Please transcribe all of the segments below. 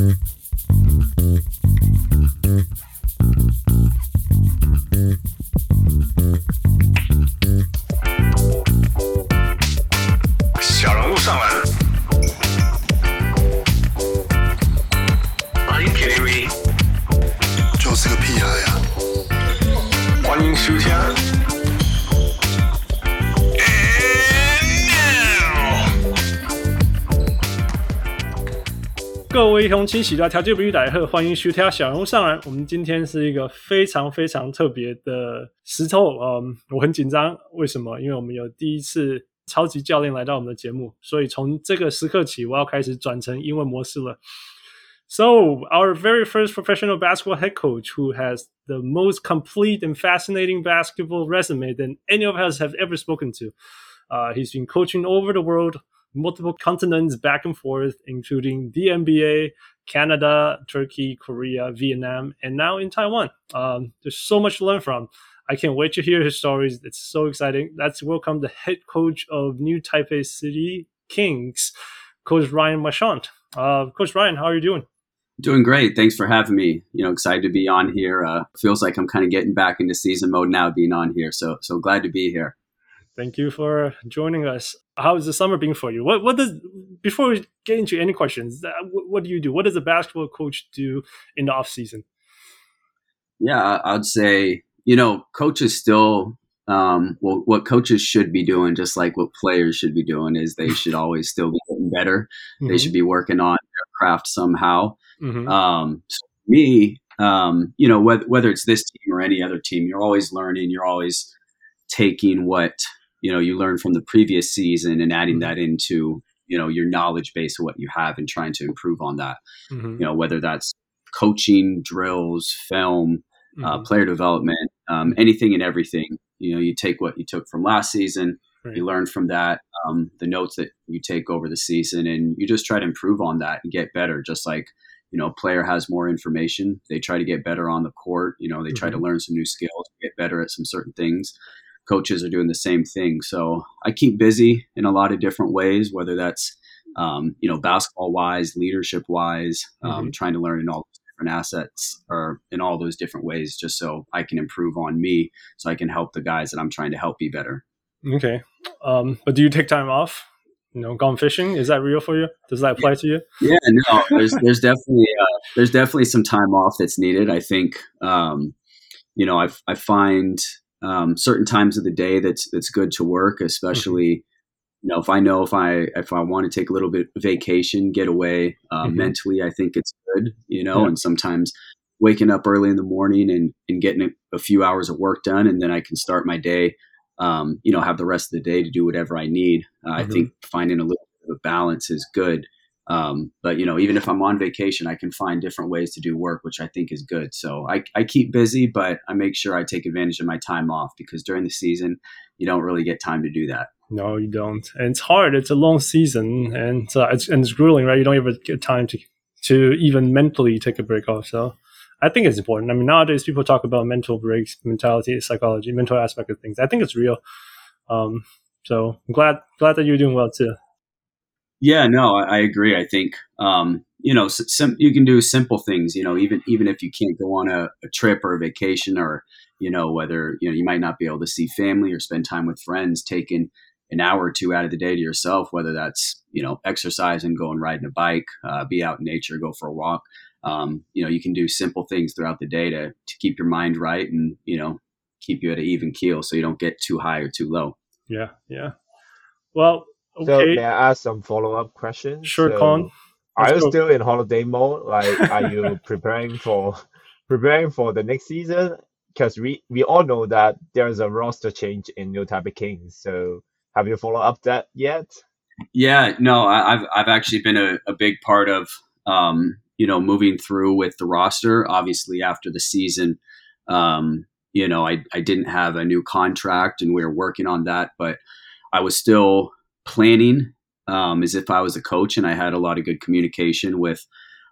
Mm-hmm. 各位雄起喜来调节不语来贺，欢迎收听小人物上篮。我们今天是一个非常非常特别的时候，嗯，我很紧张，为什么？因为我们有第一次超级教练来到我们的节目，所以从这个时刻起，我要开始转成英文模式了。So, our very first professional basketball head coach who has the most complete and fascinating basketball resume than any of us have ever spoken to. Uh, he's been coaching over the world, multiple continents back and forth, including the NBA, Canada, Turkey, Korea, Vietnam, and now in Taiwan. Um, there's so much to learn from. I can't wait to hear his stories. It's so exciting. Let's welcome the head coach of New Taipei City Kings, Coach Ryan Marchand. Uh, coach Ryan, how are you doing? Doing great. Thanks for having me. You know, excited to be on here. Uh, feels like I'm kind of getting back into season mode now, being on here. So, so glad to be here. Thank you for joining us. How has the summer been for you? What what does before we get into any questions? uh, What, what do you do? What does a basketball coach do in the off season? Yeah, I'd say you know, coaches still. Um, well, what coaches should be doing, just like what players should be doing, is they should always still be getting better. They should be working on their craft somehow. Mhm. Um, so for me, um, you know, whether, whether it's this team or any other team, you're always learning. You're always taking what you know you learned from the previous season and adding that into you know your knowledge base of what you have and trying to improve on that. Mhm. You know, whether that's coaching, drills, film, uh, Mhm. player development, um, anything and everything. You know, you take what you took from last season, Right. you learn from that, um, the notes that you take over the season, and you just try to improve on that and get better. Just like you know, a player has more information, they try to get better on the court. You know, they try to learn some new skills, get better at some certain things. Coaches are doing the same thing. So I keep busy in a lot of different ways, whether that's um, you know, basketball wise, leadership wise, um, trying to learn in all different assets or in all those different ways, just so I can improve on me, so I can help the guys that I'm trying to help be better. Okay. Um, but do you take time off? You know, gone fishing? Is that real for you? Does that apply to you? Yeah, no, there's there's definitely uh, there's definitely some time off that's needed. I think um, you know I I find um, certain times of the day that's that's good to work, especially you know if I know if I if I want to take a little bit of vacation, get away uh, Mhm. mentally, I think it's good. You know, Yeah. and sometimes waking up early in the morning and and getting a, a few hours of work done, and then I can start my day. Um, you know, have the rest of the day to do whatever I need. Uh, I Mhm. think finding a little bit of a balance is good. Um, but you know, even if I'm on vacation, I can find different ways to do work, which I think is good. So I, I keep busy, but I make sure I take advantage of my time off because during the season, you don't really get time to do that. No, you don't. And it's hard. It's a long season, and uh, it's and it's grueling, right? You don't ever get time to to even mentally take a break off. So, I think it's important. I mean, nowadays people talk about mental breaks, mentality, psychology, mental aspect of things. I think it's real. Um, so I'm glad glad that you're doing well too. Yeah, no, I, agree. I think um, you know, sim- you can do simple things. You know, even even if you can't go on a, a trip or a vacation, or you know, whether you know you might not be able to see family or spend time with friends, taking an hour or two out of the day to yourself, whether that's you know exercising, going riding a bike, uh, be out in nature, go for a walk. Um, you know, you can do simple things throughout the day to to keep your mind right and you know keep you at an even keel, so you don't get too high or too low. Yeah, yeah. Well, So okay, may I ask some follow up questions? sure, So, Con. Are Let's you go. still in holiday mode? Like, are you preparing for preparing for the next season? Because we we all know that there's a roster change in New Taipei Kings. So have you followed up that yet? Yeah, no, I, I've I've actually been a, a big part of um, you know moving through with the roster. Obviously, after the season, um, you know, I I didn't have a new contract, and we were working on that, but I was still planning um, as if I was a coach, and I had a lot of good communication with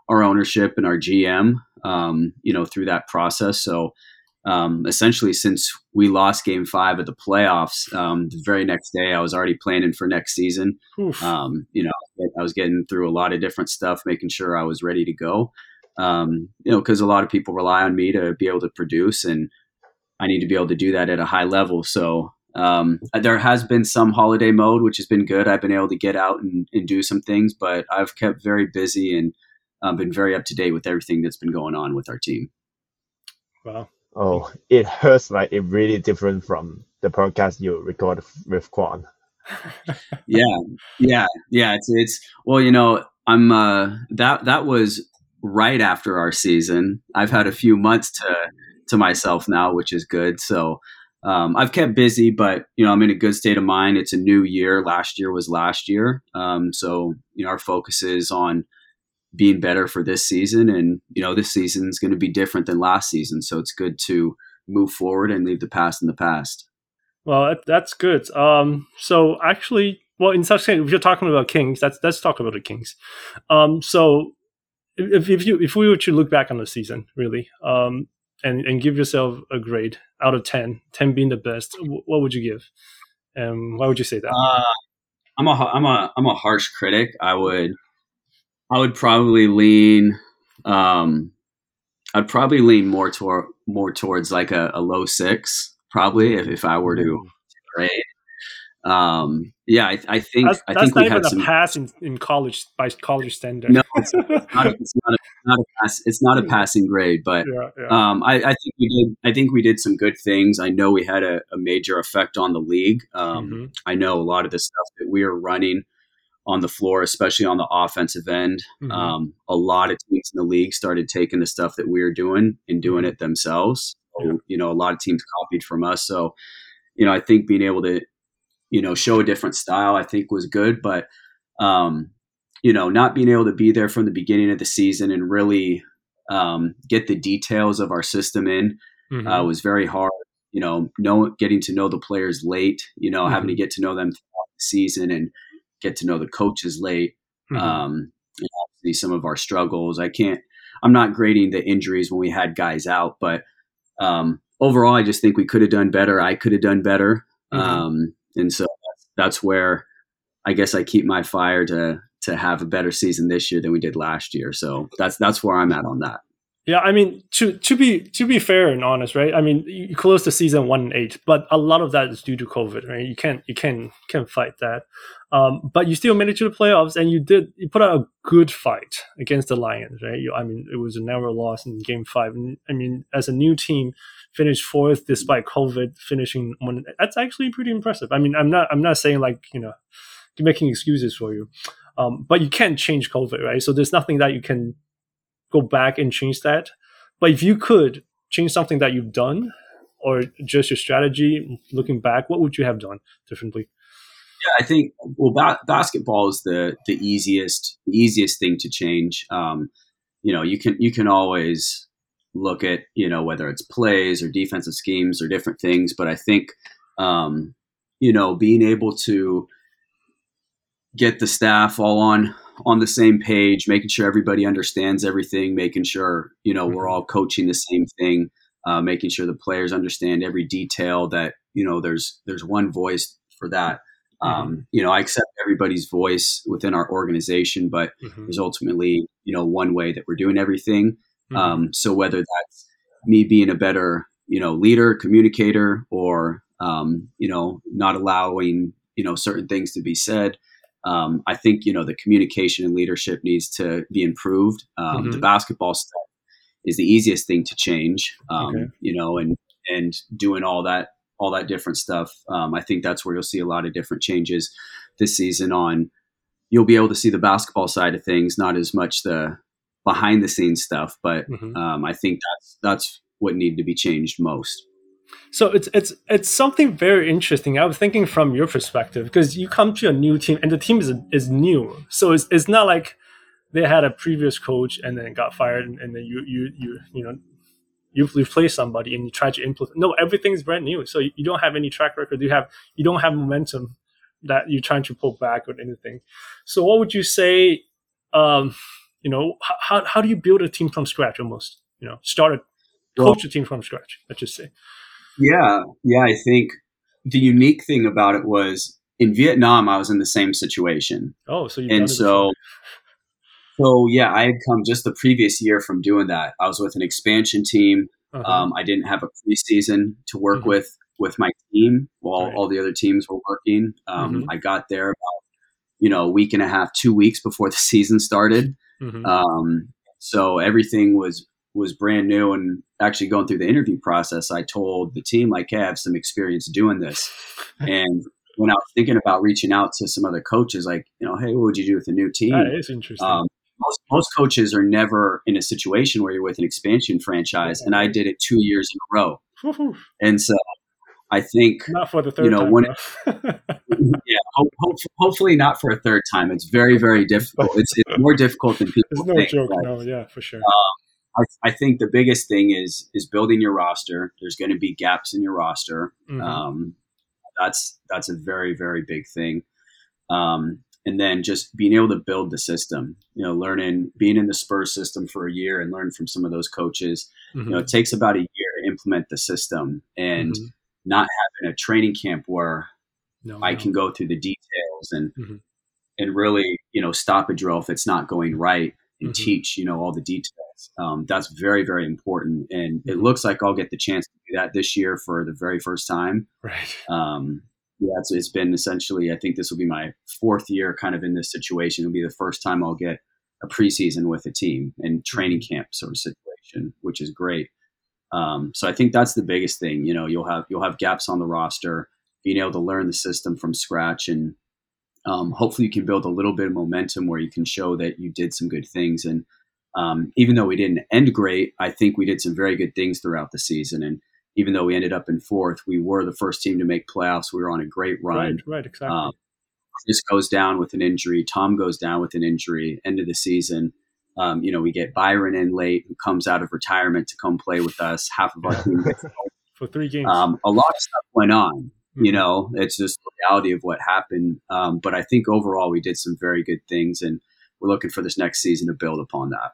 our ownership and our GM, um, you know, through that process. So um, essentially since we lost game five of the playoffs, um, the very next day I was already planning for next season. Um, you know, I was getting through a lot of different stuff, making sure I was ready to go. Um, you know, because a lot of people rely on me to be able to produce, and I need to be able to do that at a high level. So um, there has been some holiday mode, which has been good. I've been able to get out and, and do some things, but I've kept very busy and um, been very up to date with everything that's been going on with our team. Wow. Oh, it hurts like it really different from the podcast you record with Quan. yeah, yeah, yeah. It's it's well, you know, I'm uh that that was right after our season. I've had a few months to to myself now, which is good. So um, I've kept busy, but you know, I'm in a good state of mind. It's a new year. Last year was last year, um, so you know, our focus is on being better for this season. And, you know, this season is going to be different than last season. So it's good to move forward and leave the past in the past. Well, that's good. Um, so actually, well, in such case, if you're talking about Kings, let's let's talk about the Kings. Um, so if, if you if we were to look back on the season, really, um, and and give yourself a grade out of 10, 10 being the best, what would you give? And why would you say that? Uh, I'm a I'm a I'm a harsh critic. I would I would probably lean. Um, I'd probably lean more toward more towards like a, a low six, probably if, if I were to grade. Um, yeah, I, I think that's, I that's think not we even had a some. pass in, in college by college standard. No, it's, it's not. A, it's not a, not a pass. It's not a passing grade, but yeah, yeah. um, I, I think we did. I think we did some good things. I know we had a, a major effect on the league. Um, Mhm. I know a lot of the stuff that we are running on the floor, especially on the offensive end. Mhm. Um, a lot of teams in the league started taking the stuff that we were doing and doing Mhm. it themselves. So, Yeah. You know, a lot of teams copied from us. So, you know, I think being able to, you know, show a different style, I think was good. But, um, you know, not being able to be there from the beginning of the season and really um, get the details of our system in Mhm. uh, was very hard. You know, know getting to know the players late. You know, having to Mm-hmm. get to know them throughout the season and get to know the coaches late. Mhm. Um, obviously, some of our struggles. I can't. I'm not grading the injuries when we had guys out, but um, overall, I just think we could have done better. I could have done better, Mhm. um, and so that's, where I guess I keep my fire to to have a better season this year than we did last year. So that's that's where I'm at on that. Yeah, I mean to to be to be fair and honest, right? I mean, you closed the season one and eight, but a lot of that is due to COVID, right? You can't you can can't fight that. Um, but you still made it to the playoffs, and you did you put out a good fight against the Lions, right? You, I mean, it was a narrow loss in Game Five, I mean, as a new team, finished fourth despite COVID, finishing one. That's actually pretty impressive. I mean, I'm not I'm not saying like you know making excuses for you, um, but you can't change COVID, right? So there's nothing that you can go back and change that. But if you could change something that you've done or just your strategy looking back, what would you have done differently? Yeah, I think well, ba- basketball is the the easiest the easiest thing to change. Um, you know, you can you can always look at you know whether it's plays or defensive schemes or different things, but I think um, you know being able to get the staff all on on the same page, making sure everybody understands everything, making sure you know we're Mhm. all coaching the same thing, uh, making sure the players understand every detail. That you know there's there's one voice for that. Um, you know, I accept everybody's voice within our organization, but Mhm. there's ultimately you know one way that we're doing everything. Mhm. Um, so whether that's me being a better you know leader, communicator, or um, you know not allowing you know certain things to be said, um, I think you know the communication and leadership needs to be improved. Um, The Mhm. basketball stuff is the easiest thing to change. Um, Okay. You know, and and doing all that all that different stuff. Um, I think that's where you'll see a lot of different changes this season. On you'll be able to see the basketball side of things, not as much the behind the scenes stuff. But Mhm. um, I think that's that's what needed to be changed most. So it's it's it's something very interesting. I was thinking from your perspective because you come to a new team and the team is is new, so it's it's not like they had a previous coach and then got fired and, and then you you you you know you replace somebody and you try to implement. No, everything's brand new, so you, you don't have any track record. You have you don't have momentum that you're trying to pull back or anything. So what would you say? Um, you know, how how do you build a team from scratch almost? You know, start a coach a team from scratch. Let's just say. Yeah, yeah. I think the unique thing about it was in Vietnam, I was in the same situation, Oh, so you and so, so yeah, I had come just the previous year from doing that. I was with an expansion team. uh Um, I didn't have a preseason to work Mhm. with with my team while Right. all the other teams were working. Um, Mhm. I got there about you know a week and a half, two weeks before the season started. Hmm Um, so everything was was brand new. And actually going through the interview process, I told the team like, "Hey, I have some experience doing this." and when I was thinking about reaching out to some other coaches, like you know, hey, what would you do with a new team? that is interesting. Um, most, most coaches are never in a situation where you're with an expansion franchise, and I did it two years in a row. And so I think, Not for the third know, time. when-. yeah, ho- ho- hopefully not for a third time. It's very, very difficult. It's, it's more difficult than people There's no think. joke. No, yeah, for sure. I, I think the biggest thing is is building your roster. There's going to be gaps in your roster. Mhm. Um, that's that's a very very big thing. Um, and then just being able to build the system. You know, learning being in the Spurs system for a year and learn from some of those coaches. Mhm. You know, it takes about a year to implement the system and Mhm. not having a training camp where no, I no. can go through the details and Mhm. and really you know stop a drill if it's not going right and Mhm. teach you know all the details. Um, that's very very important, and it Mhm. looks like I'll get the chance to do that this year for the very first time. Right. Um, yeah, it's, it's been essentially. I think this will be my fourth year kind of in this situation. It'll be the first time I'll get a preseason with a team and training camp sort of situation, which is great. Um, so I think that's the biggest thing. You know, you'll have you'll have gaps on the roster, being able to learn the system from scratch, and um, hopefully you can build a little bit of momentum where you can show that you did some good things. And um, even though we didn't end great, I think we did some very good things throughout the season. And even though we ended up in fourth, we were the first team to make playoffs. We were on a great run. Right. Right. Exactly. Um, Chris goes down with an injury. Tom goes down with an injury. End of the season. Um, you know, we get Byron in late, who comes out of retirement to come play with us. Half of our team for three games. um, a lot of stuff went on. You Mhm. know, it's just the reality of what happened. Um, but I think overall we did some very good things, and we're looking for this next season to build upon that.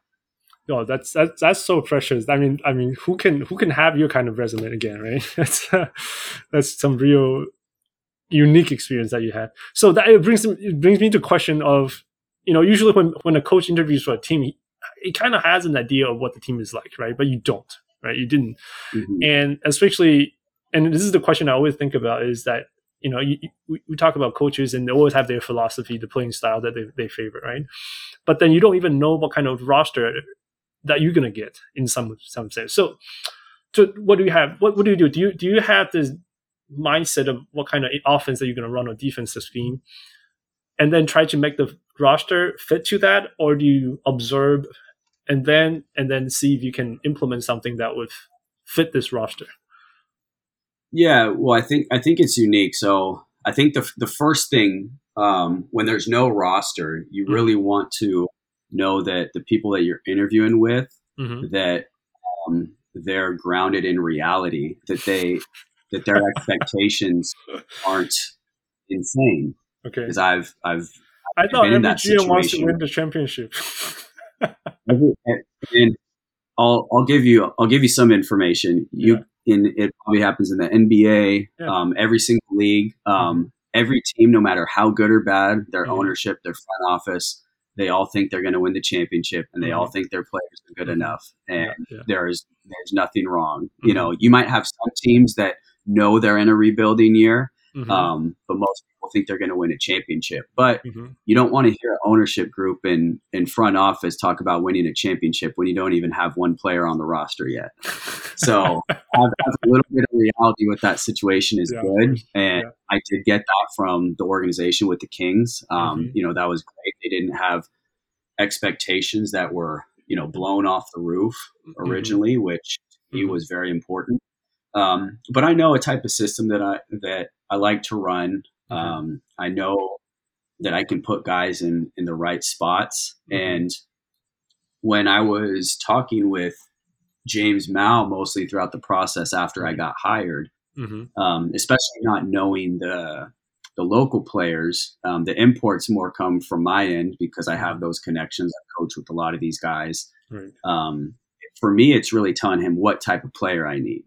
No, that's that's that's so precious. I mean, I mean, who can who can have your kind of resume again, right? That's uh, that's some real unique experience that you had. So that it brings it brings me to question of, you know, usually when when a coach interviews for a team, he, he kind of has an idea of what the team is like, right? But you don't, right? You didn't, Mhm. and especially, and this is the question I always think about is that you know you, we, we talk about coaches and they always have their philosophy, the playing style that they they favor, right? But then you don't even know what kind of roster that you're gonna get in some some sense. So, so what do you have? What what do you do? Do you do you have this mindset of what kind of offense that you're gonna run or defensive scheme, and then try to make the roster fit to that, or do you observe and then and then see if you can implement something that would fit this roster? Yeah, well, I think I think it's unique. So I think the the first thing um, when there's no roster, you Mhm. really want to know that the people that you're interviewing with Mm-hmm. that um, they're grounded in reality, that they that their expectations aren't insane. Okay. Because I've I've I thought every that GM wants to win the championship. and I'll I'll give you I'll give you some information. You in it probably happens in the NBA, Yeah. um, every single league, um, every team, no matter how good or bad, their Mhm. ownership, their front office, they all think they're going to win the championship, and they all think their players are good Mhm. enough, and yeah. there's there's nothing wrong. You Mhm. know, you might have some teams that know they're in a rebuilding year, Mhm. um, but most people think they're going to win a championship. But Mhm. you don't want to hear an ownership group in in front office talk about winning a championship when you don't even have one player on the roster yet. So have, have a little bit of reality with that situation is Yeah, good, and Yeah. I did get that from the organization with the Kings. Um, Mhm. You know that was great. They didn't have expectations that were you know blown off the roof Mm-hmm. originally, which to me Mhm. was very important. Um, but I know a type of system that I that I like to run. Mhm. Um, I know that I can put guys in in the right spots. Mhm. And when I was talking with James Mao mostly throughout the process after I got hired, Mhm. um, especially not knowing the the local players, um, the imports more come from my end because I have those connections. I coach with a lot of these guys. Right. Um, for me, it's really telling him what type of player I need.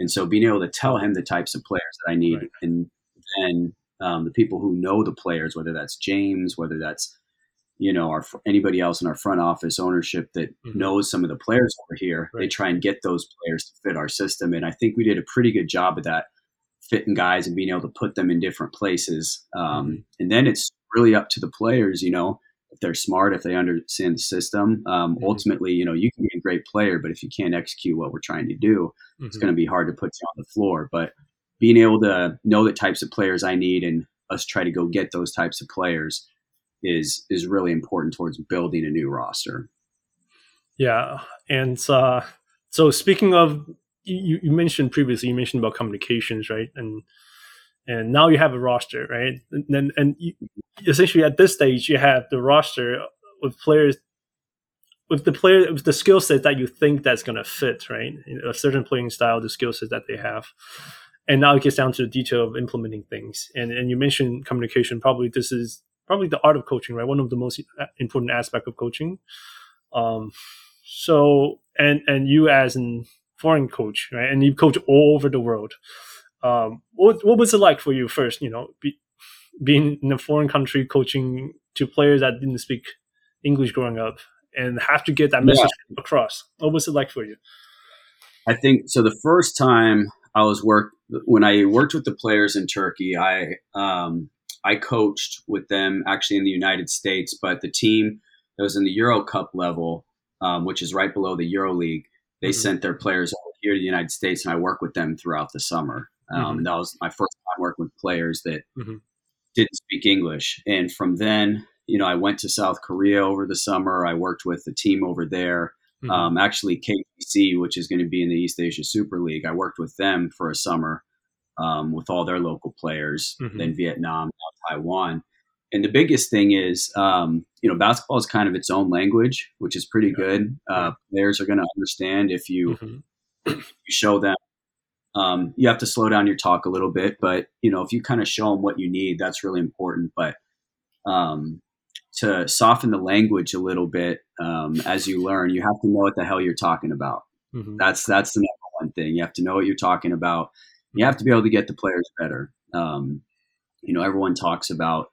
And so being able to tell him the types of players that I need, Right. and then um, the people who know the players, whether that's James, whether that's you know our anybody else in our front office ownership that Mhm. knows some of the players over here, they try and get those players to fit our system. And I think we did a pretty good job of that, fitting guys and being able to put them in different places. Um, Mhm. And then it's really up to the players, you know, if they're smart, if they understand the system. Um, Mhm. Ultimately, you know, you can be a great player, but if you can't execute what we're trying to do, it's Mhm. going to be hard to put you on the floor. But being able to know the types of players I need and us try to go get those types of players is is really important towards building a new roster. Yeah, and uh, so speaking of, you, you mentioned previously, you mentioned about communications, right? And and now you have a roster, right? And then and you, essentially at this stage, you have the roster with players with the player with the skill set that you think that's going to fit, right? A certain playing style, the skill set that they have. And now it gets down to the detail of implementing things. And and you mentioned communication. Probably this is probably the art of coaching, right? One of the most important aspect of coaching. Um, so and and you as an foreign coach, right? And you coach all over the world. Um, what what was it like for you first? You know, be, being in a foreign country, coaching to players that didn't speak English growing up, and have to get that message across. What was it like for you? I think so. The first time I was work when I worked with the players in Turkey, I um, I coached with them actually in the United States, but the team that was in the Euro Cup level, um, which is right below the Euro League, they Mhm. sent their players over here to the United States, and I worked with them throughout the summer. Um, Mhm. And that was my first time working with players that Mhm. didn't speak English. And from then, you know, I went to South Korea over the summer. I worked with the team over there. Mhm. Um, actually, KGC, which is going to be in the East Asia Super League, I worked with them for a summer um, with all their local players. Then Vietnam, now Taiwan. And the biggest thing is, um, you know, basketball is kind of its own language, which is pretty Yeah. good. Uh, Players are going to understand if you Mhm. you show them. Um, you have to slow down your talk a little bit, but you know, if you kind of show them what you need, that's really important. But um, to soften the language a little bit um, as you learn, you have to know what the hell you're talking about. Mhm. That's that's the number one thing. You have to know what you're talking about. You have to be able to get the players better. Um, you know, everyone talks about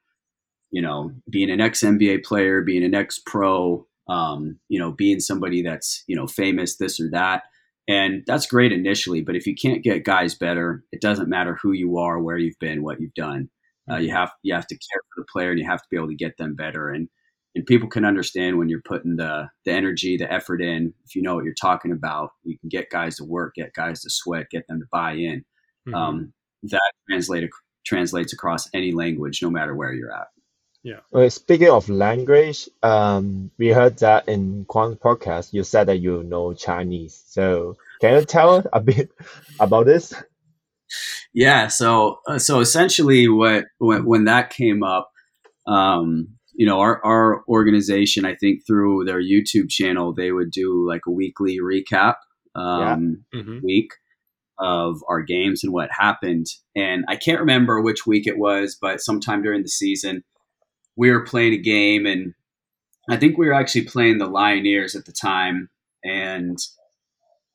you know being an ex NBA player, being an ex pro, um, you know, being somebody that's you know famous, this or that. And that's great initially, but if you can't get guys better, it doesn't matter who you are, where you've been, what you've done. Uh, you have you have to care for the player, and you have to be able to get them better. And and people can understand when you're putting the the energy, the effort in. If you know what you're talking about, you can get guys to work, get guys to sweat, get them to buy in. Mhm. Um, that translate translates across any language, no matter where you're at. Okay, speaking of language, um, we heard that in Quan's podcast, you said that you know Chinese. So can you tell us a bit about this? Yeah. So uh, so essentially, what when when that came up, um, you know, our our organization, I think through their YouTube channel, they would do like a weekly recap um, Mhm. week of our games and what happened. And I can't remember which week it was, but sometime during the season, we were playing a game, and I think we were actually playing the Lioneers at the time, and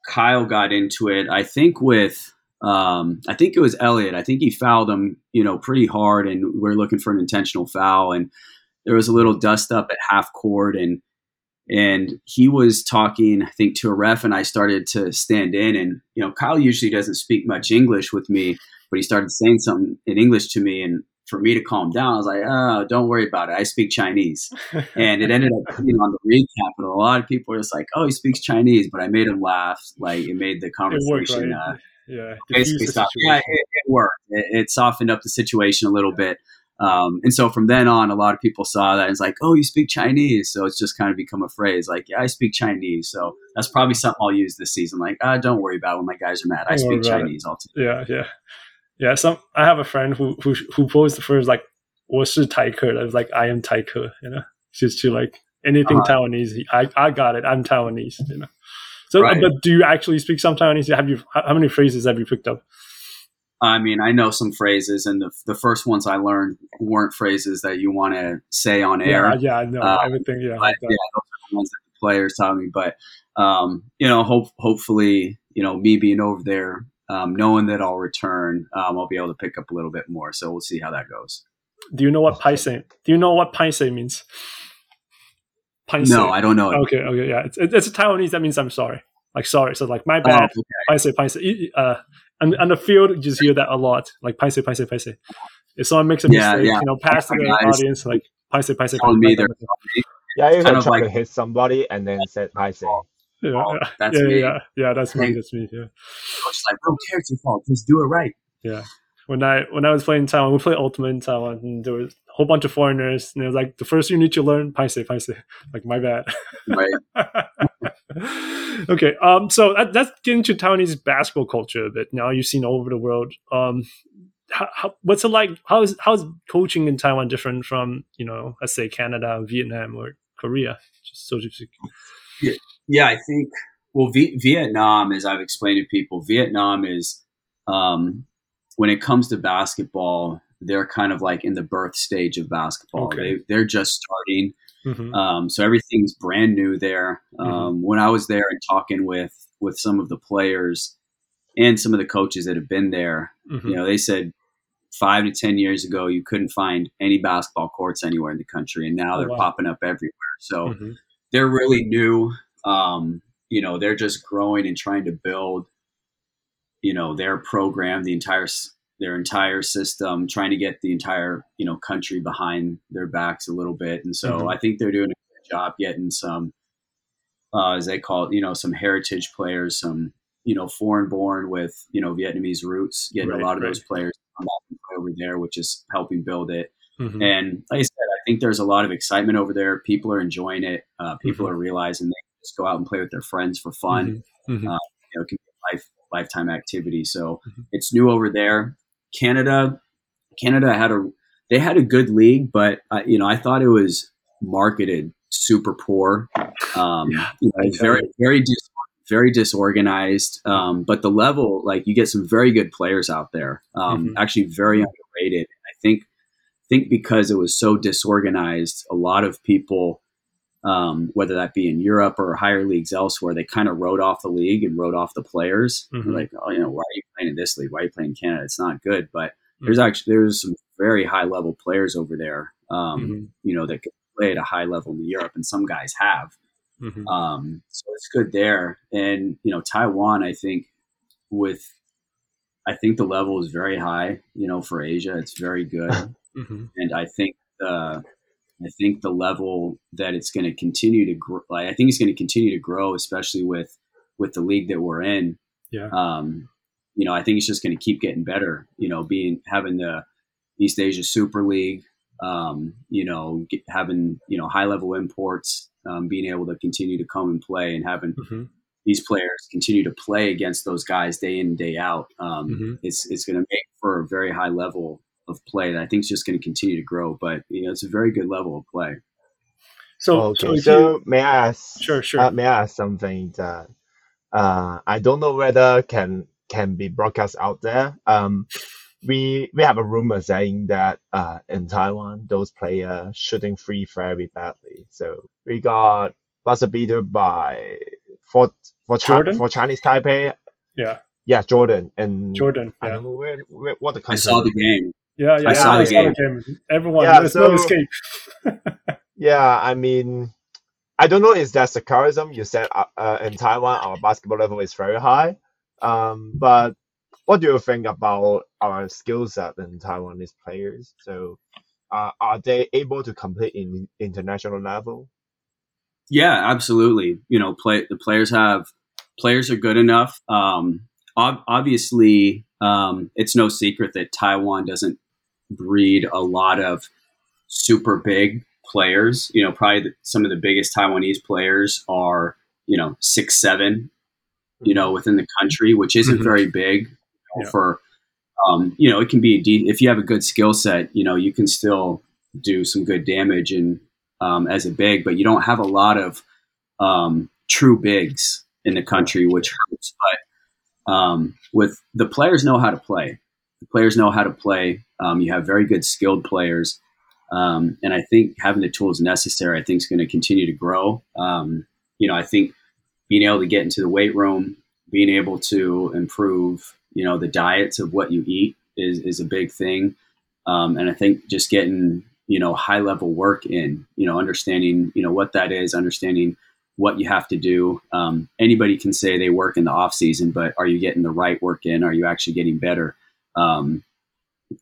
Kyle got into it. I think with um, I think it was Elliot. I think he fouled him, you know, pretty hard, and we are looking for an intentional foul. And there was a little dust up at half court, and and he was talking, I think, to a ref, and I started to stand in. And you know, Kyle usually doesn't speak much English with me, but he started saying something in English to me, and for me to calm down, I was like, "Oh, don't worry about it. I speak Chinese." and it ended up being on the recap, and a lot of people were just like, "Oh, he speaks Chinese," but I made him laugh. Like it made the It worked, conversation right? uh, yeah. basically stop. Yeah, it, it worked. It, it softened up the situation a little bit. Um, and so from then on, a lot of people saw that and it's like, "Oh, you speak Chinese," so it's just kind of become a phrase. Like, "Yeah, I speak Chinese," so that's probably something I'll use this season. Like, ah, don't worry about it when my guys are mad. I Don't speak it. Chinese. I'll t- Yeah, yeah, yeah, some I have a friend who who who posed the first like "was Taiko," that was like "I am Taiko," you know, just to like anything uh-huh. Taiwanese. I I got it. I'm Taiwanese, you know. So, right. but do you actually speak some Taiwanese? Have you how many phrases have you picked up? I mean, I know some phrases, and the, the first ones I learned weren't phrases that you want to say on air. Yeah, yeah I know um, everything. Yeah, I, yeah, those are the ones that the players taught me. But um, you know, hope hopefully, you know, me being over there um, knowing that I'll return, um, I'll be able to pick up a little bit more. So we'll see how that goes. Do you know what paise? Do you know what paise means? Paise. No, I don't know. it. Okay, okay, yeah. It's, it's a Taiwanese. That means I'm sorry. Like sorry. So like my Oh, bad. okay. Paise, paise. Uh, on, on the field, you just hear that a lot. Like paise, paise, paise. If someone makes a Yeah, mistake, yeah. you know, pass to the audience, like paise, paise, paise. telling paise, paise. Yeah, you Kind can of try like- to hit somebody and then said hi say. Yeah, Oh, that's yeah, me. yeah, yeah. That's me. That's me. Yeah. Coach like, bro, care it's your fault. Just do it right. Yeah. When I when I was playing in Taiwan, we played Ultimate in Taiwan, and there was a whole bunch of foreigners, and it was like the first you need to learn paise, paise. Like my bad. Right. okay, um, so that, that's getting to Taiwanese basketball culture a bit. Now you've seen all over the world. Um, how, how, what's it like? How is how is coaching in Taiwan different from you know, let's say Canada, Vietnam, or Korea? Just so to speak. Yeah, I think. Well, v- Vietnam, as I've explained to people, Vietnam is um, when it comes to basketball, they're kind of like in the birth stage of basketball. Okay. They they're just starting, Mhm. um, so everything's brand new there. Um, Mhm. When I was there and talking with with some of the players and some of the coaches that have been there, Mhm. you know, they said five to ten years ago you couldn't find any basketball courts anywhere in the country, and now Oh, they're wow. popping up everywhere. So Mhm. they're really new. Um, you know, they're just growing and trying to build, you know, their program, the entire their entire system, trying to get the entire you know country behind their backs a little bit. And so Mhm. I think they're doing a good job getting some, uh, as they call it, you know, some heritage players, some you know foreign born with you know Vietnamese roots, getting Right, a lot of right. those players to come back and play over there, which is helping build it. Mhm. And like I said, I think there's a lot of excitement over there. People are enjoying it. Uh, people Mhm. are realizing they just go out and play with their friends for fun. Mhm. Mhm. Uh, You know, it can be a life lifetime activity. So Mhm. it's new over there. Canada, Canada had a they had a good league, but uh, you know I thought it was marketed super poor. Um, Yeah, you know, very very dis- very disorganized. Um, but the level, like you get some very good players out there. Um, Mhm. Actually, very underrated. I think think because it was so disorganized, a lot of people, um, whether that be in Europe or higher leagues elsewhere, they kind of wrote off the league and wrote off the players. Mhm. Like, oh, you know, why are you playing in this league? Why are you playing in Canada? It's not good. But there's actually there's some very high level players over there. Um, Mhm. You know, that can play at a high level in Europe, and some guys have. Mhm. Um, so it's good there. And you know, Taiwan, I think with I think the level is very high. You know, for Asia, it's very good Mhm. and I think the I think the level that it's going to continue to grow, like, I think it's going to continue to grow, especially with with the league that we're in. Yeah. Um, you know, I think it's just going to keep getting better. You know, being having the East Asia Super League, um, you know, get, having you know high level imports, um, being able to continue to come and play, and having Mhm. these players continue to play against those guys day in and day out. Um, Mhm. It's it's going to make for a very high level of play that I think is just going to continue to grow. But you know, it's a very good level of play. So, okay, so, so, you, may I ask? Sure, sure. Uh, may I ask something that uh, I don't know whether can can be broadcast out there. Um, we we have a rumor saying that uh, in Taiwan those players shooting free very badly. So we got buzzer beater by for for Chi- Jordan? for Chinese Taipei. yeah, Yeah, Jordan and Jordan. I Yeah, don't know where, where what the I saw the game. Yeah, yeah. I saw I the game. game. Everyone, Yeah, there's no escape. Yeah, I mean, I don't know if that's sarcasm. You said uh, uh, in Taiwan our basketball level is very high. Um, but what do you think about our skill set in Taiwanese players? So, uh, are they able to compete in international level? Yeah, absolutely. You know, play the players have players are good enough. Um, ob- obviously, um, it's no secret that Taiwan doesn't breed a lot of super big players. You know, probably the, some of the biggest Taiwanese players are you know six seven. You know, within the country, which isn't Mhm. very big you know, Yeah. for. Um, you know, it can be a de- if you have a good skill set. You know, you can still do some good damage and um, as a big, but you don't have a lot of um, true bigs in the country, which hurts. But um, with the players know how to play. The players know how to play. Um, you have very good skilled players, um, and I think having the tools necessary, I think, is going to continue to grow. Um, you know, I think being able to get into the weight room, being able to improve, you know, the diets of what you eat is is a big thing. Um, and I think just getting you know high level work in, you know, understanding you know what that is, understanding what you have to do. Um, anybody can say they work in the off season, but are you getting the right work in? Are you actually getting better? Um,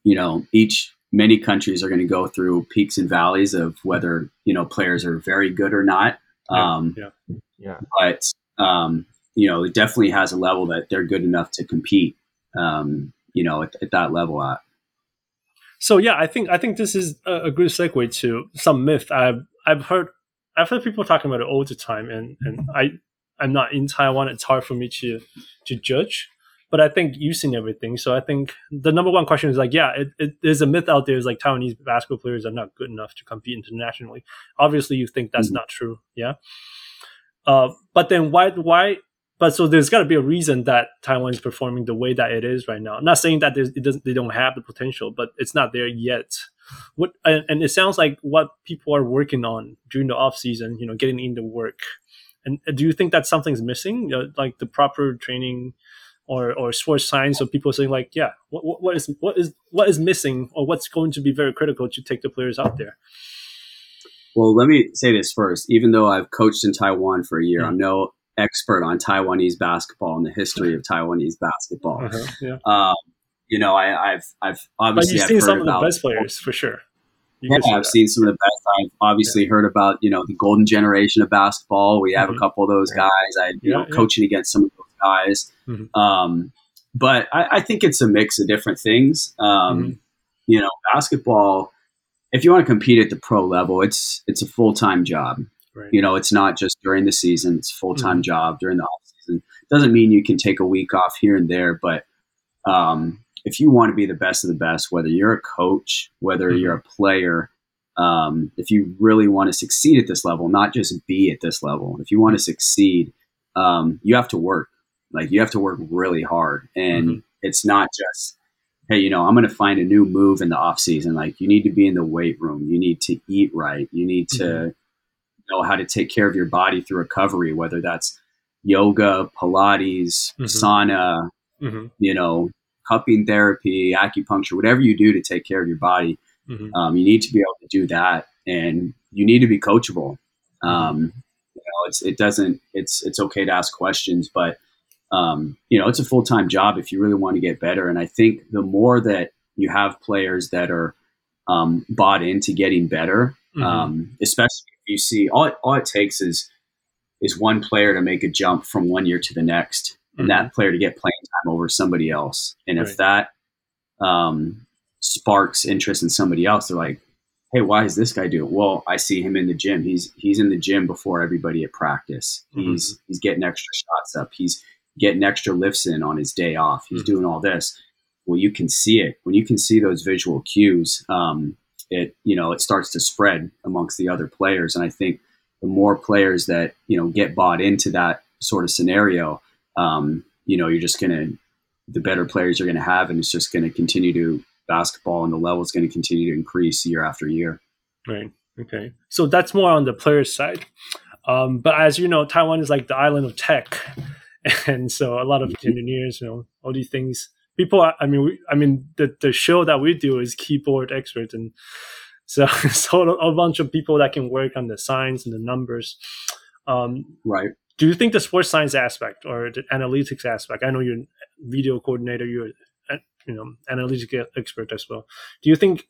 you know, each many countries are going to go through peaks and valleys of whether you know players are very good or not. Um, yeah. Yeah. But um, you know, it definitely has a level that they're good enough to compete. Um, you know, at, at, that level at. So yeah, I think I think this is a, a good segue to some myth I've I've heard I've heard people talking about it all the time, and and I I'm not in Taiwan. It's hard for me to to judge but I think you've seen everything. So I think the number one question is like, yeah, it, it, there's a myth out there is like Taiwanese basketball players are not good enough to compete internationally. Obviously, you think that's mm-hmm. not true, yeah. Uh, but then why why? But so there's got to be a reason that Taiwan is performing the way that it is right now. I'm not saying that it doesn't they don't have the potential, but it's not there yet. What and, and it sounds like what people are working on during the off season, you know, getting into work. And do you think that something's missing, you know, like the proper training? Or or sports science of people saying like yeah what, what is what is what is missing or what's going to be very critical to take the players out there well let me say this first even though i've coached in taiwan for a year mm-hmm. i'm no expert on taiwanese basketball and the history of taiwanese basketball uh-huh, yeah. um, you know I, have I've obviously but you've seen some of the best players for sure you yeah, I've that. seen some of the best. I've obviously yeah. heard about you know the golden generation of basketball. We have mm-hmm. a couple of those guys. I you yeah, know coaching against some of those guys. Mm-hmm. Um, but I, I, think it's a mix of different things. Um, mm-hmm. You know, basketball. If you want to compete at the pro level, it's it's a full time job. Right. You know, it's not just during the season; it's full time mm-hmm. job during the off season. Doesn't mean you can take a week off here and there, but um, if you want to be the best of the best, whether you're a coach, whether mm-hmm. you're a player, um, if you really want to succeed at this level, not just be at this level, if you want to succeed, um, you have to work. Like you have to work really hard, and mm-hmm. it's not just hey, you know, I'm going to find a new move in the off season. Like you need to be in the weight room. You need to eat right. You need to mm-hmm. know how to take care of your body through recovery, whether that's yoga, Pilates, mm-hmm. sauna, mm-hmm. you know, cupping therapy, acupuncture, whatever you do to take care of your body. Mm-hmm. Um, you need to be able to do that, and you need to be coachable. Mm-hmm. Um, you know, it's it doesn't it's it's okay to ask questions, but um, you know, it's a full time job if you really want to get better. And I think the more that you have players that are um, bought into getting better, mm-hmm. um, especially if you see all it, all it takes is is one player to make a jump from one year to the next, and mm-hmm. that player to get playing time over somebody else. And right. if that um, sparks interest in somebody else, they're like, "Hey, why is this guy doing?" Well, I see him in the gym. He's he's in the gym before everybody at practice. Mm-hmm. He's he's getting extra shots up. He's getting extra lifts in on his day off. He's mm-hmm. doing all this. Well, you can see it when you can see those visual cues. Um, it you know it starts to spread amongst the other players, and I think the more players that you know get bought into that sort of scenario, um, you know, you're just gonna the better players you're gonna have, and it's just gonna continue to basketball, and the level is going to continue to increase year after year. Right. Okay. So that's more on the players' side. Um, but as you know, Taiwan is like the island of tech. and so a lot of engineers, you know, all these things. People, are, I mean, we, I mean, the the show that we do is keyboard expert, and so so a bunch of people that can work on the science and the numbers. Um, right. Do you think the sports science aspect or the analytics aspect? I know you're a video coordinator, you're you know analytics expert as well. Do you think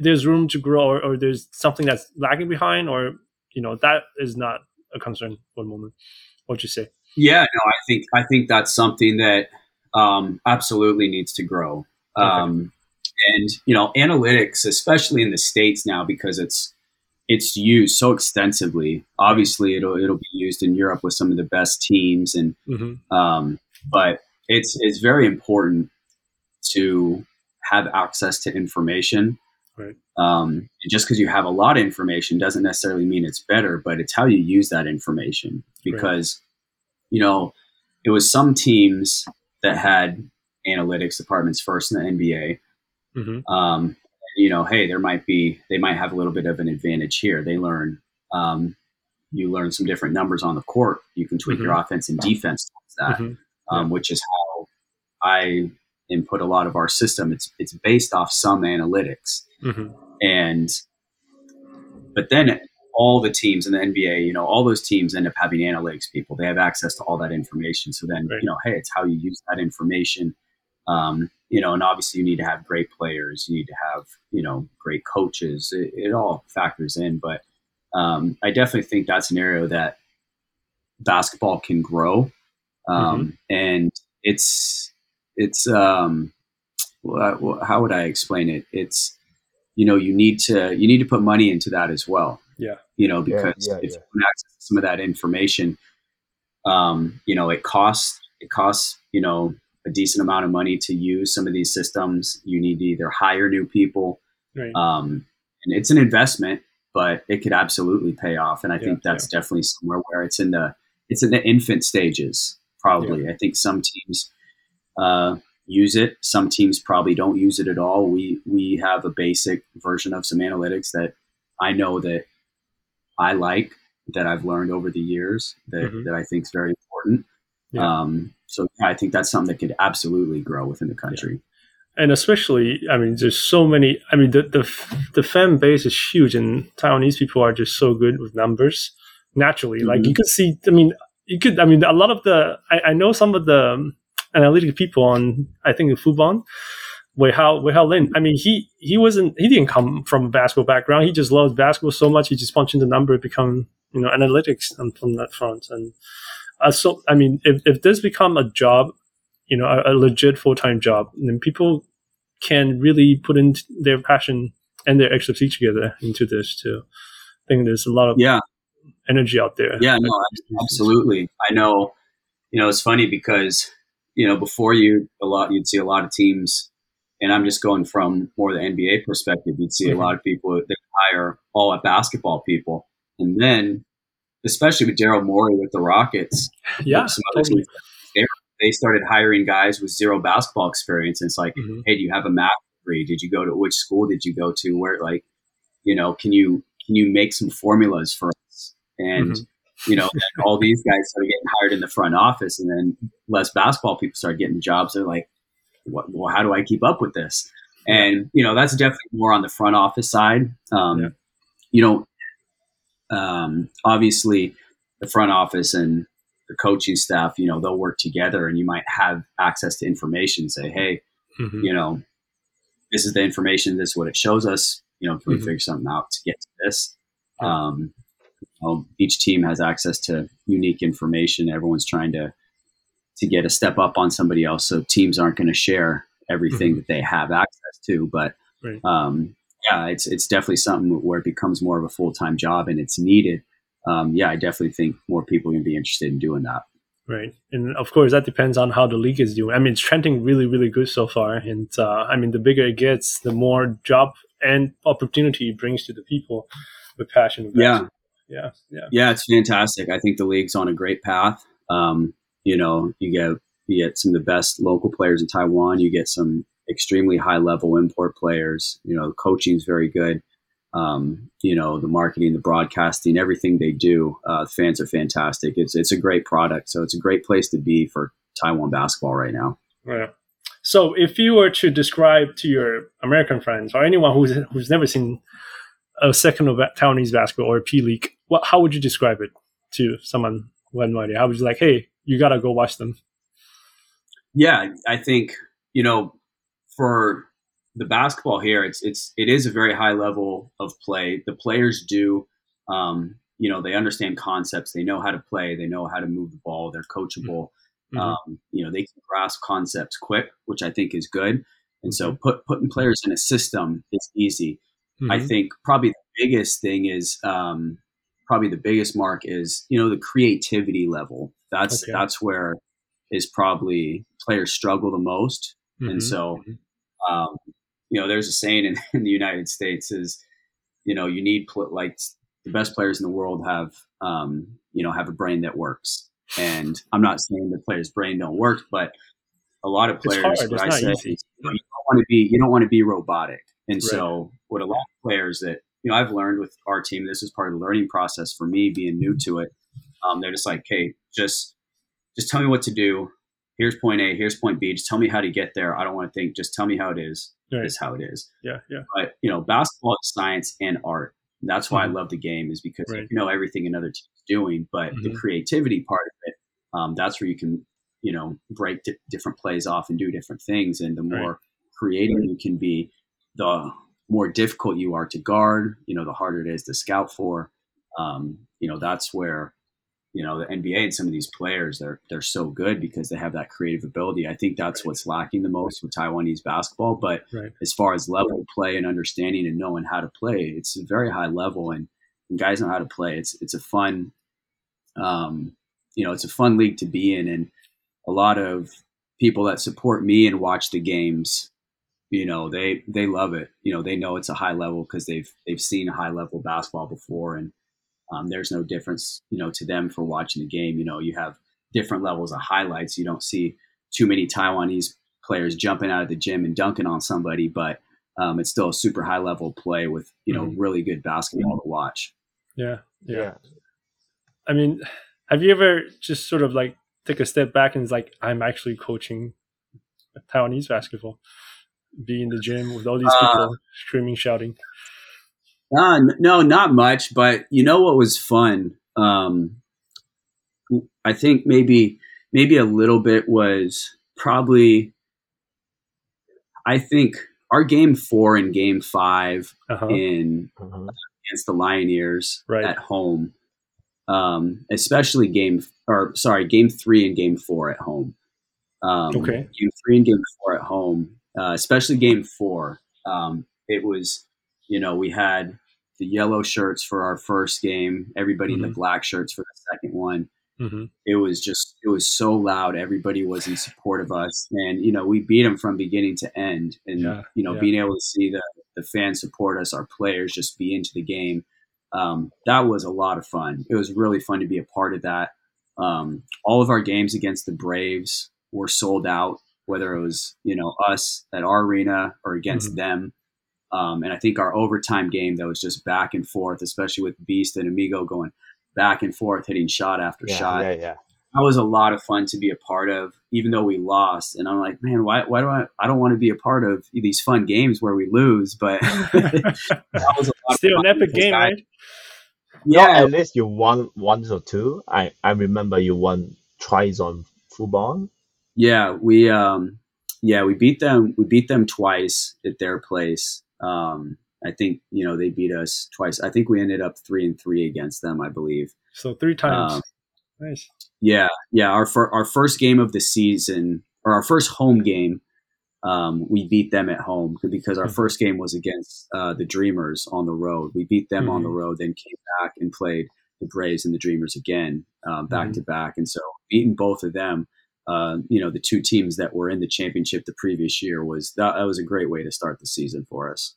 there's room to grow, or, or there's something that's lagging behind, or you know that is not a concern for the moment? What'd you say? Yeah, no, I think I think that's something that um, absolutely needs to grow. Okay. Um, and you know, analytics, especially in the states now, because it's it's used so extensively. Obviously, it'll it'll be used in Europe with some of the best teams, and mm-hmm. um, but it's it's very important to have access to information. Right. Um, just because you have a lot of information doesn't necessarily mean it's better, but it's how you use that information. Because you know, it was some teams that had analytics departments first in the NBA. Mm-hmm. Um, you know, hey, there might be they might have a little bit of an advantage here. They learn, um, you learn some different numbers on the court. You can tweak your offense and defense towards that, Mhm. um, which is how I input a lot of our system. It's it's based off some analytics, Mhm. and but then all the teams in the NBA, you know, all those teams end up having analytics people. They have access to all that information. So then, Right. you know, hey, it's how you use that information. Um, you know, and obviously you need to have great players. You need to have, you know, great coaches. It, it all factors in. But um, I definitely think that's an area that basketball can grow. Um, And it's, it's, um, wha- wha- how would I explain it? It's, you know, you need to, you need to put money into that as well Yeah. you know, because yeah, if yeah. you want access to some of that information, um, you know, it costs it costs you know a decent amount of money to use some of these systems. You need to either hire new people, Right. um, and it's an investment, but it could absolutely pay off. And I Yeah, think that's definitely somewhere where it's in the it's in the infant stages. Probably, I think some teams uh, use it. Some teams probably don't use it at all. We we have a basic version of some analytics that I know that I like that I've learned over the years that, Mhm. that I think is very important. Yeah. Um, so yeah, I think that's something that could absolutely grow within the country. and especially i mean there's so many i mean the, the the fan base is huge and taiwanese people are just so good with numbers naturally like you could see i mean you could i mean a lot of the i, I know some of the um, analytic people on i think in fubon Wei Hao, Wei Hao Lin. I mean, he he wasn't he didn't come from a basketball background. He just loves basketball so much. He just punched in the number, become you know analytics on, from that front. And so, I mean, if if this become a job, you know, a, a legit full time job, then people can really put in their passion and their expertise together into this too. I think there's a lot of Yeah, energy out there. Yeah, no, absolutely. I know. You know, it's funny because you know before you a lot you'd see a lot of teams, and I'm just going from more the NBA perspective. You'd see Mhm. a lot of people that hire all at basketball people, and then especially with Daryl Morey with the Rockets, Yeah, some other totally. teams, they, started hiring guys with zero basketball experience. And it's like, Mhm. hey, do you have a math degree? Did you go to which school did you go to? Where like, you know, can you can you make some formulas for us? And you know, then all these guys started getting hired in the front office, and then less basketball people started getting jobs. They're like, what, well, how do I keep up with this? And you know, that's definitely more on the front office side. Um, Yeah. You know, um, obviously, the front office and the coaching staff, you know, they'll work together, and you might have access to information. Say, hey, Mhm. you know, this is the information. This is what it shows us. You know, can we Mhm. figure something out to get to this? Um, you know, each team has access to unique information. Everyone's trying to to get a step up on somebody else. So teams aren't going to share everything that they have access to. But Right. um, yeah, it's it's definitely something where it becomes more of a full time job and it's needed. Um, yeah, I definitely think more people are going to be interested in doing that. Right, and of course that depends on how the league is doing. I mean, it's trending really, really good so far, and uh, I mean, the bigger it gets, the more job and opportunity it brings to the people with passion. Yeah. yeah, yeah. Yeah, it's fantastic. I think the league's on a great path. Um, you know, you get you get some of the best local players in Taiwan. You get some extremely high level import players. You know, the is very good. Um, you know, the marketing, the broadcasting, everything they do. Uh, the fans are fantastic. It's it's a great product. So it's a great place to be for Taiwan basketball right now. Yeah. So, if you were to describe to your American friends or anyone who's who's never seen a second of Taiwanese basketball or P League, what how would you describe it to someone who had no idea? How would you like, hey, you gotta go watch them? Yeah, I think you know for the basketball here, it's it's it is a very high level of play. The players do, um, you know, they understand concepts. They know how to play. They know how to move the ball. They're coachable. Mhm. Um, you know, they can grasp concepts quick, which I think is good. And so, put putting players in a system is easy. I Mhm. think probably the biggest thing is um, probably the biggest mark is you know the creativity level. That's Okay. that's where is probably players struggle the most. And Mhm. so, um, you know, there's a saying in, in the United States is, you know, you need pl- like the best players in the world have, um, you know, have a brain that works. And I'm not saying the player's brain don't work, but a lot of players, what I say, easy. you, don't want to be, you don't want to be robotic. And so, what a lot of players that you know, I've learned with our team. This is part of the learning process for me, being new to it. Um, they're just like, hey, just just tell me what to do. Here's point A. Here's point B. Just tell me how to get there. I don't want to think. Just tell me how it is. Right. Is how it is. Yeah, yeah. But you know, basketball is science and art. And that's why Mhm. I love the game is because Right. you know everything another team's doing, but the Mhm. creativity part of it, um, that's where you can, you know, break di- different plays off and do different things. And the Right. more creative you can be, the more difficult you are to guard. You know, the harder it is to scout for. Um, you know, that's where you know the NBA and some of these players they're they're so good because they have that creative ability. I think that's Right. what's lacking the most with Taiwanese basketball. But Right. as far as level of play and understanding and knowing how to play, it's a very high level and, and guys know how to play. It's it's a fun um, you know, it's a fun league to be in and a lot of people that support me and watch the games, you know, they they love it. You know, they know it's a high level because they've they've seen high level basketball before and um, there's no difference, you know, to them for watching the game. You know, you have different levels of highlights. You don't see too many Taiwanese players jumping out of the gym and dunking on somebody, but um, it's still a super high level play with you know Mhm. really good basketball to watch. Yeah, yeah. Yeah. I mean, have you ever just sort of like take a step back and it's like, I'm actually coaching Taiwanese basketball, be in the gym with all these Uh, people screaming, shouting. Uh, no, not much. But you know what was fun? Um, I think maybe maybe a little bit was probably. I think our game four and game five Uh-huh. in Mhm. against the Lioneers Right. at home, um, especially game or sorry, game three and game four at home. Um, Okay. Game three and game four at home, uh, especially game four. Um, it was, you know, we had the yellow shirts for our first game, everybody in the Mhm. black shirts for the second one. hmm It was just, it was so loud. Everybody was in support of us, and you know, we beat them from beginning to end. And Yeah, you know, yeah. being able to see the the fans support us, our players just be into the game. Um, that was a lot of fun. It was really fun to be a part of that. Um, all of our games against the Braves were sold out, whether it was you know us at our arena or against Mhm. them. Um, and I think our overtime game that was just back and forth, especially with Beast and Amigo going back and forth, hitting shot after Yeah, shot yeah, yeah. that was a lot of fun to be a part of, even though we lost. And I'm like, man, why, why do I, I don't want to be a part of these fun games where we lose, but that was a lot Still of an epic game, I- right? Yeah, Yeah, at least you won once or two. I, I remember you won twice on Fubon. yeah, we, um, yeah, we beat them. We beat them twice at their place. Um, I think you know they beat us twice. I think we ended up three and three against them. I believe. So three times. Um, nice. Yeah, yeah. Our fir- our first game of the season, or our first home game, um, we beat them at home because our Mhm. first game was against uh, the Dreamers on the road. We beat them on the Mhm. road, then came back and played the Braves and the Dreamers again, um, back Mhm. to back. And so beating both of them, uh, you know, the two teams that were in the championship the previous year was that, that was a great way to start the season for us.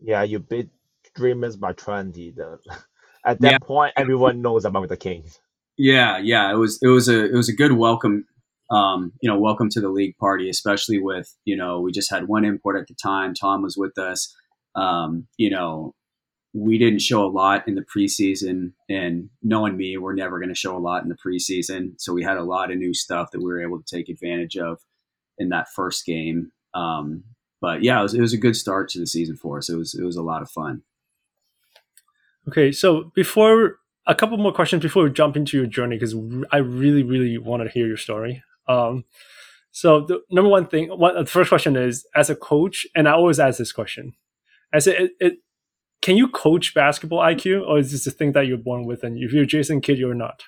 Yeah, you beat Dreamers by 20. The, at that Yeah. point, everyone knows about the Kings. Yeah, yeah, it was it was a it was a good welcome, um, you know, welcome to the league party, especially with you know we just had one import at the time. Tom was with us. Um, you know, we didn't show a lot in the preseason, and knowing me, we're never going to show a lot in the preseason. So we had a lot of new stuff that we were able to take advantage of in that first game. Um, but yeah, it was, it was a good start to the season for us. It was it was a lot of fun. Okay, so before a couple more questions before we jump into your journey, because I really, really want to hear your story. Um, so the number one thing, what the first question is, as a coach, and I always ask this question: say, it, it, can you coach basketball IQ, or is this a thing that you're born with, and if you're Jason Kidd, you're not?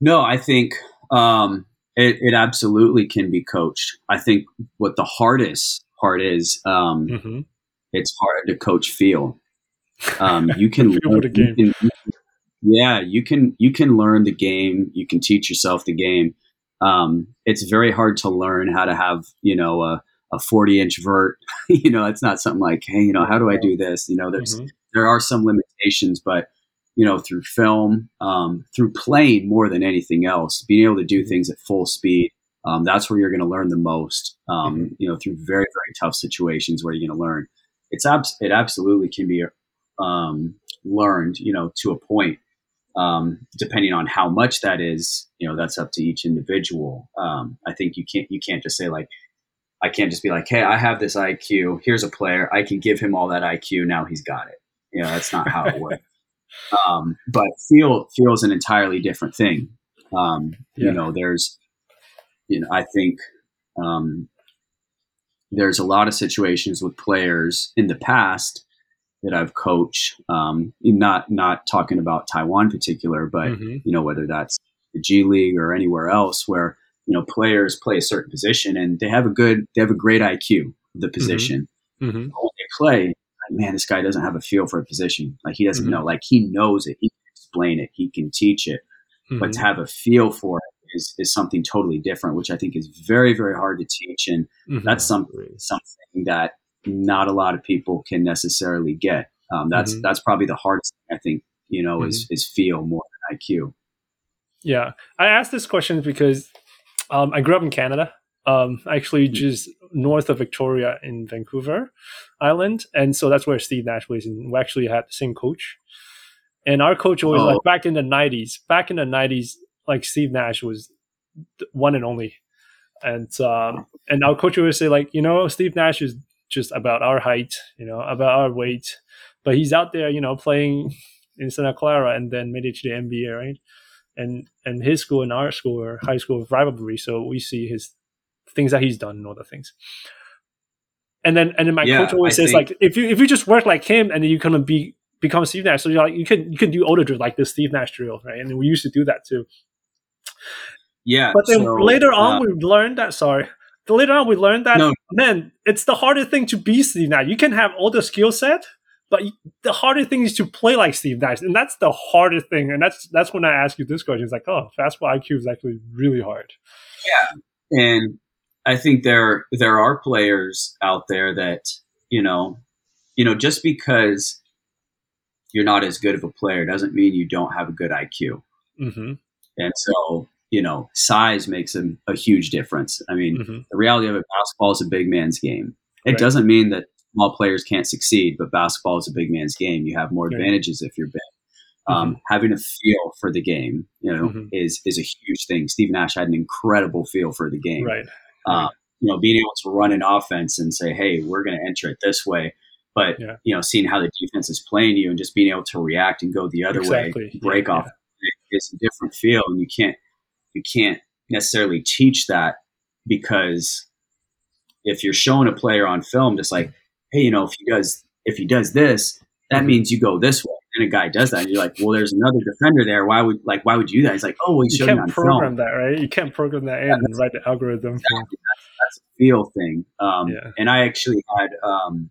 No, I think um, it, it absolutely can be coached. I think what the hardest part is, um, hmm it's hard to coach feel. Um, you can, learn- the game. you can- yeah, you can you can learn the game. You can teach yourself the game. Um, it's very hard to learn how to have you know a, a forty inch vert. you know, it's not something like hey, you know, how do I do this? You know, there's Mhm. there are some limitations, but you know, through film, um, through playing more than anything else, being able to do things at full speed, um, that's where you're going to learn the most. Um, You know, through very very tough situations where you're going to learn. it's abs- it absolutely can be um, learned, you know, to a point. Um, depending on how much that is, you know, that's up to each individual. Um, I think you can't you can't just say like, I can't just be like, hey, I have this IQ. Here's a player. I can give him all that IQ. Now he's got it. You know, that's not how it works. Um, but feel feels an entirely different thing. Um, Yeah. You know, there's, you know, I think um, there's a lot of situations with players in the past that I've coached. Um, not not talking about Taiwan in particular, but Mhm. you know whether that's the G League or anywhere else where you know players play a certain position and they have a good they have a great IQ of the position. Mhm. But when they play, like, man, this guy doesn't have a feel for a position. Like he doesn't Mhm. know. Like he knows it. He can explain it. He can teach it. But to have a feel for it is, is something totally different, which I think is very, very hard to teach. And Mhm. that's some, something that not a lot of people can necessarily get. Um, that's that's probably the hardest thing I think, you know, is is feel more than IQ. Yeah, I asked this question because um, I grew up in Canada, um, actually just north of Victoria in Vancouver Island, and so that's where Steve Nash was. And we actually had the same coach, and our coach always Oh. like back in the '90s. Back in the '90s, like Steve Nash was one and only, and um, and our coach always say like, you know, Steve Nash is just about our height, you know, about our weight, but he's out there, you know, playing in Santa Clara and then made it to the NBA, right? And and his school and our school are high school rivalry, so we see his things that he's done and all the things. And then and then my Yeah, coach always I says think- like if you if you just work like him and then you kind of be become Steve Nash, so you're like you can you can do older drill like the Steve Nash drill, right? And we used to do that too. Yeah. But then so, later on uh, we learned that sorry. Later on we learned that No. man, it's the harder thing to be Steve Nash. You can have all the skill set, but the harder thing is to play like Steve Nash, and that's the harder thing. And that's that's when I ask you this question. It's like, oh, fastball IQ is actually really hard. Yeah, and I think there there are players out there that you know, you know, just because you're not as good of a player doesn't mean you don't have a good IQ. hmm And so, you know, size makes a, a huge difference. I mean, hmm the reality of it, basketball is a big man's game. It Right. doesn't mean that small players can't succeed, but basketball is a big man's game. You have more advantages if you're big. Um, Having a feel for the game, you know, Mhm. is is a huge thing. Steve Nash had an incredible feel for the game. Right. Um, you know, being able to run an offense and say, "Hey, we're going to enter it this way," but Yeah. you know, seeing how the defense is playing you and just being able to react and go the other Exactly. way, break Yeah, off, it's a different feel, and you can't you can't necessarily teach that because if you're showing a player on film, just like, hey, you know, if he does if he does this, that Mhm. means you go this way. And a guy does that, and you're like, well, there's another defender there. Why would like why would you do that? He's like, oh, well, he You can't program film. that, right? You can't program that in and write the algorithm. Exactly. That's, that's a feel thing. Um, Yeah. And I actually had um,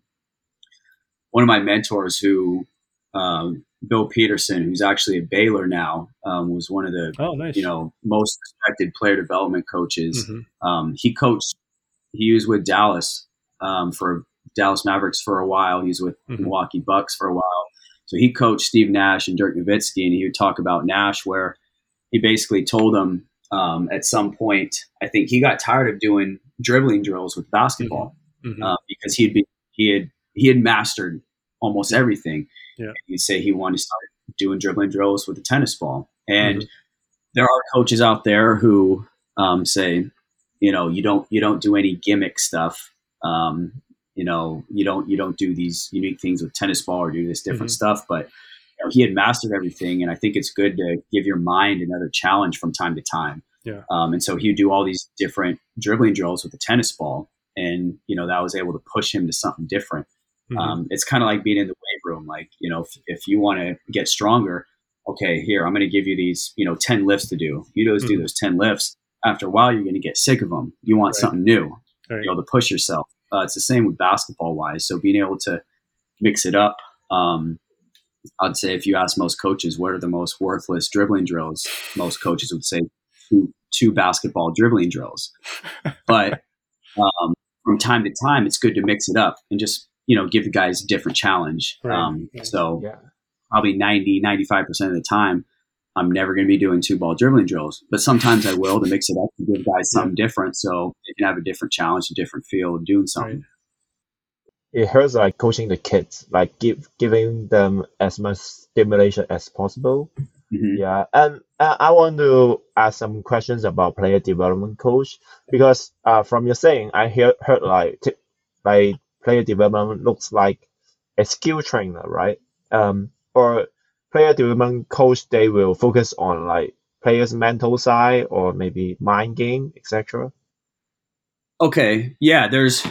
one of my mentors who, um, Bill Peterson, who's actually at Baylor now, um, was one of the Oh, nice. you know most respected player development coaches. Mhm. Um, he coached. He was with Dallas um, for Dallas Mavericks for a while. He was with Mhm. Milwaukee Bucks for a while. So he coached Steve Nash and Dirk Nowitzki, and he would talk about Nash, where he basically told him um, at some point, I think he got tired of doing dribbling drills with basketball Mhm. uh, because he'd be he had he had mastered almost everything. Yeah. He'd say he wanted to start doing dribbling drills with a tennis ball, and Mm-hmm. there are coaches out there who um, say, you know, you don't you don't do any gimmick stuff. Um, you know, you don't you don't do these unique things with tennis ball or do this different Mhm. stuff. But you know, he had mastered everything, and I think it's good to give your mind another challenge from time to time. Yeah. Um, and so he would do all these different dribbling drills with the tennis ball, and you know that was able to push him to something different. Mhm. Um, it's kind of like being in the weight room. Like, you know, if, if you want to get stronger, okay, here, I'm going to give you these, you know, 10 lifts to do. You just do Mhm. those 10 lifts. After a while, you're going to get sick of them. You want Right. something new, Right. you know, to push yourself. Uh, it's the same with basketball wise. So being able to mix it up. Um, I'd say if you ask most coaches, what are the most worthless dribbling drills? Most coaches would say two, two basketball dribbling drills. But um, from time to time, it's good to mix it up and just, you know, give the guys a different challenge. Right. Um, so Yeah. probably 90, 95% of the time, I'm never going to be doing two ball dribbling drills. But sometimes I will to mix it up to give guys something different so they can have a different challenge, a different feel of doing something. it hurts like coaching the kids, like give giving them as much stimulation as possible. Mhm. Yeah, and uh, I want to ask some questions about player development coach because uh, from your saying, I hear heard like t- like player development looks like a skill trainer, right? Um, or player development coach they will focus on like players' mental side or maybe mind game, etc. Okay, yeah, there's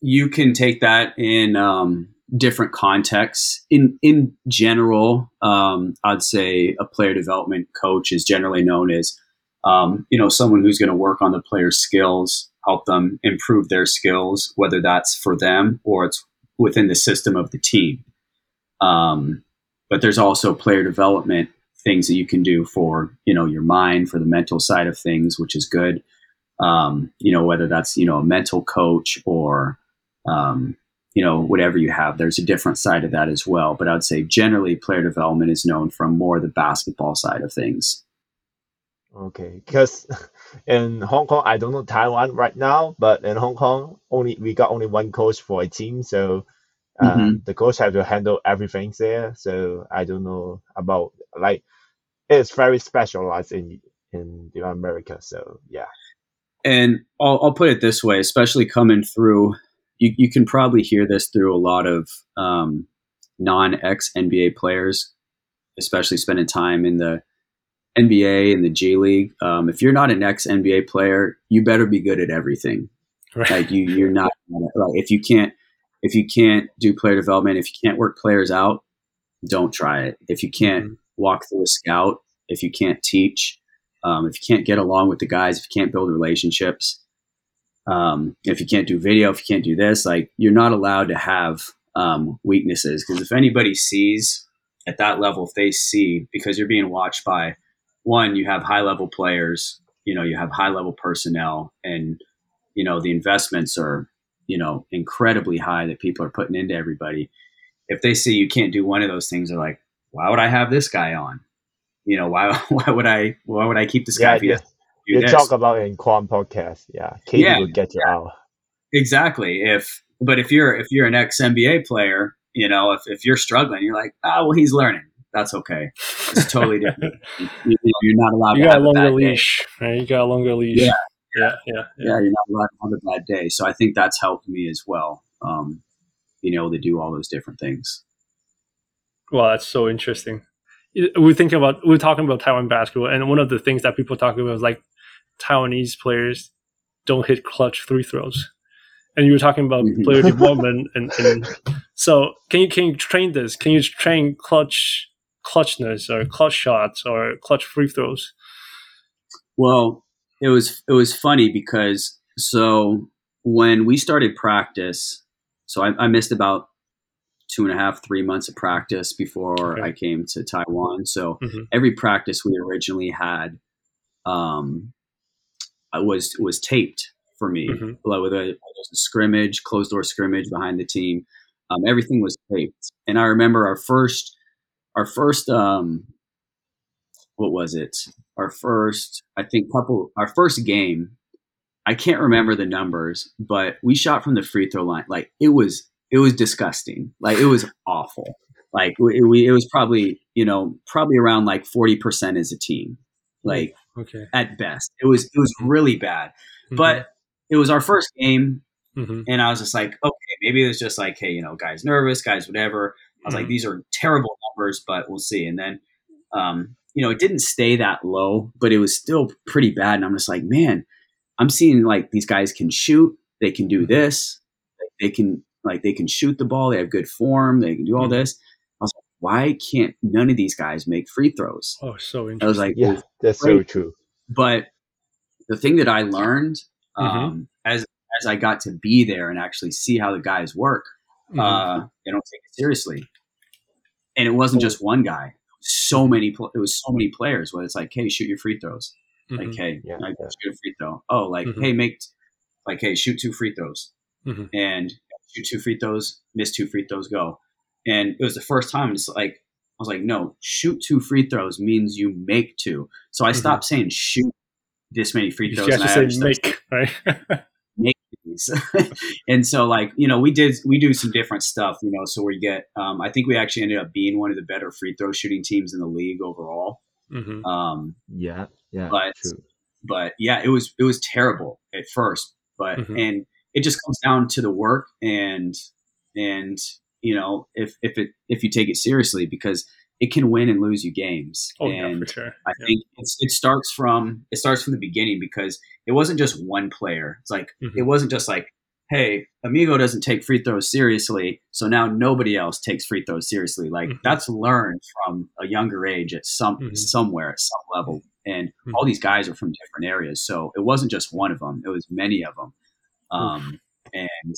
you can take that in um, different contexts. In in general, um, I'd say a player development coach is generally known as um, you know someone who's going to work on the player's skills, help them improve their skills, whether that's for them or it's within the system of the team. Um, but there's also player development things that you can do for you know your mind, for the mental side of things, which is good um, you know, whether that's, you know, a mental coach or, um, you know, whatever you have, there's a different side of that as well. But I'd say generally player development is known from more the basketball side of things. Okay, because in Hong Kong, I don't know Taiwan right now, but in Hong Kong, only we got only one coach for a team, so uh, Mhm. the coach have to handle everything there. So I don't know about like it's very specialized in in the America. So yeah. And I'll, I'll put it this way, especially coming through, you, you can probably hear this through a lot of um, non ex NBA players, especially spending time in the NBA and the G League. Um, if you're not an ex NBA player, you better be good at everything. Right. Like you, you're not like if you can't if you can't do player development, if you can't work players out, don't try it. If you can't Mhm. walk through a scout, if you can't teach, um, if you can't get along with the guys, if you can't build relationships, um, if you can't do video, if you can't do this, like you're not allowed to have um, weaknesses. Because if anybody sees at that level, if they see because you're being watched by one, you have high level players, you know, you have high level personnel, and you know the investments are you know incredibly high that people are putting into everybody. If they see you can't do one of those things, they're like, why would I have this guy on? You know, why why would I why would I keep this guy Yeah, if he yeah. doesn't You talk about it in Quan podcast. Yeah, Katie Yeah, will get you out. Exactly. If but if you're if you're an ex NBA player, you know, if, if you're struggling, you're like, oh well, he's learning. That's okay. It's totally different. you, you know, you're not allowed you to got a have a longer bad day. leash, right? You got a longer leash. Yeah. Yeah, yeah, yeah. You're not allowed have a bad day. So I think that's helped me as well. Um, being able to do all those different things. Well, that's so interesting. We're thinking about we're talking about Taiwan basketball, and one of the things that people talk about is like Taiwanese players don't hit clutch free throws, and you were talking about Mhm. player development, and, and so can you can you train this? Can you train clutch clutchness or clutch shots or clutch free throws? Well, it was it was funny because so when we started practice, so I, I missed about two and a half, three months of practice before Okay. I came to Taiwan. So Mhm. every practice we originally had um, uh, was was taped for me. Mhm. Like with a, there was a scrimmage, closed door scrimmage behind the team. Um, everything was taped, and I remember our first our first um, what was it? Our first, I think, couple, our first game. I can't remember the numbers, but we shot from the free throw line. Like it was, it was disgusting. Like it was awful. Like we, we it was probably, you know, probably around like forty percent as a team, like Okay, at best. It was, it was really bad. But it was our first game, Mhm. and I was just like, okay, maybe it's just like, hey, you know, guys nervous, guys whatever. I was like, Mhm. these are terrible numbers, but we'll see. And then, um, you know, it didn't stay that low, but it was still pretty bad. And I'm just like, man, I'm seeing like these guys can shoot, they can do this, they can like they can shoot the ball, they have good form, they can do all Mhm. this. I was like, why can't none of these guys make free throws? oh, so interesting. I was like, Yeah, that's so true. but the thing that I learned Mhm. um, as as I got to be there and actually see how the guys work, Mhm. uh, they don't take it seriously. And it wasn't just one guy; so many. Pl- it was so many players. Where it's like, hey, shoot your free throws. Like, Mhm. hey, Yeah, like, yeah. shoot a free throw. Oh, like, Mhm. hey, make like, hey, shoot two free throws, Mhm. and shoot two free throws, miss two free throws, go. And it was the first time. It's like I was like, no, shoot two free throws means you make two. So I Mhm. stopped saying shoot this many free you throws. and I actually just say make, right? Make these. and so like, you know, we did we do some different stuff, you know, so we get um, I think we actually ended up being one of the better free throw shooting teams in the league overall. hmm Um, Yeah, yeah, But- true. but yeah, it was it was terrible at first, but Mhm. and it just comes down to the work and and you know if if it if you take it seriously because it can win and lose you games. Oh yeah, and for sure. I Yeah. think it's, it starts from it starts from the beginning because it wasn't just one player. It's like Mhm. it wasn't just like, hey, Amigo doesn't take free throws seriously, so now nobody else takes free throws seriously. Like Mhm. that's learned from a younger age at some Mhm. somewhere at some level, and Mhm. all these guys are from different areas, so it wasn't just one of them; it was many of them. Um, and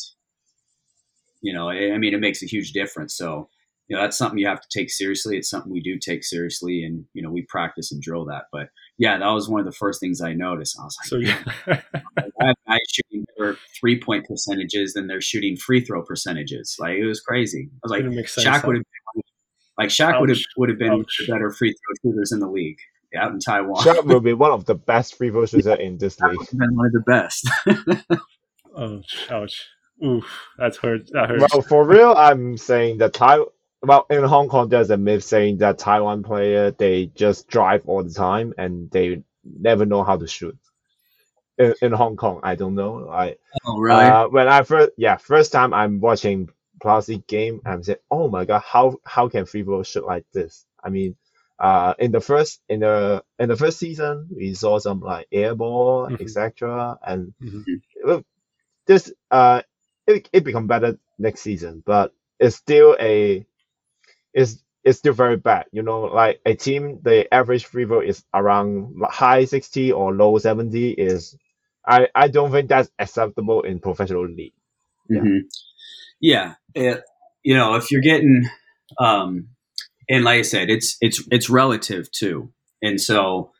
you know, I, I mean, it makes a huge difference. So you know that's something you have to take seriously it's something we do take seriously and you know we practice and drill that but yeah that was one of the first things i noticed i was like So yeah. I have shooting better three point percentages than they're shooting free throw percentages like it was crazy i was like Didn't make sense, Shaq would have like Shaq would have would have been Ouch. the better free throw shooters in the league out in Taiwan. Shaq will be one of the best free throw shooter in this Shaq league. been one of the best. Ouch, ouch. Oof, that hurt. That hurts. Well, for real, I'm saying that Tai. Well, in Hong Kong, there's a myth saying that Taiwan player they just drive all the time and they never know how to shoot. In, in Hong Kong, I don't know. I oh really? uh, when I first yeah first time I'm watching Plastic game, I'm saying, oh my god, how how can free throw shoot like this? I mean, uh, in the first in the in the first season, we saw some like air ball, Mhm. etc. And Mhm. this uh, it it become better next season, but it's still a it's it's still very bad. You know, like a team, the average free throw is around high sixty or low seventy. Is I I don't think that's acceptable in professional league. yeah. hmm Yeah, it, you know, if you're getting, um, and like I said, it's it's it's relative too, and so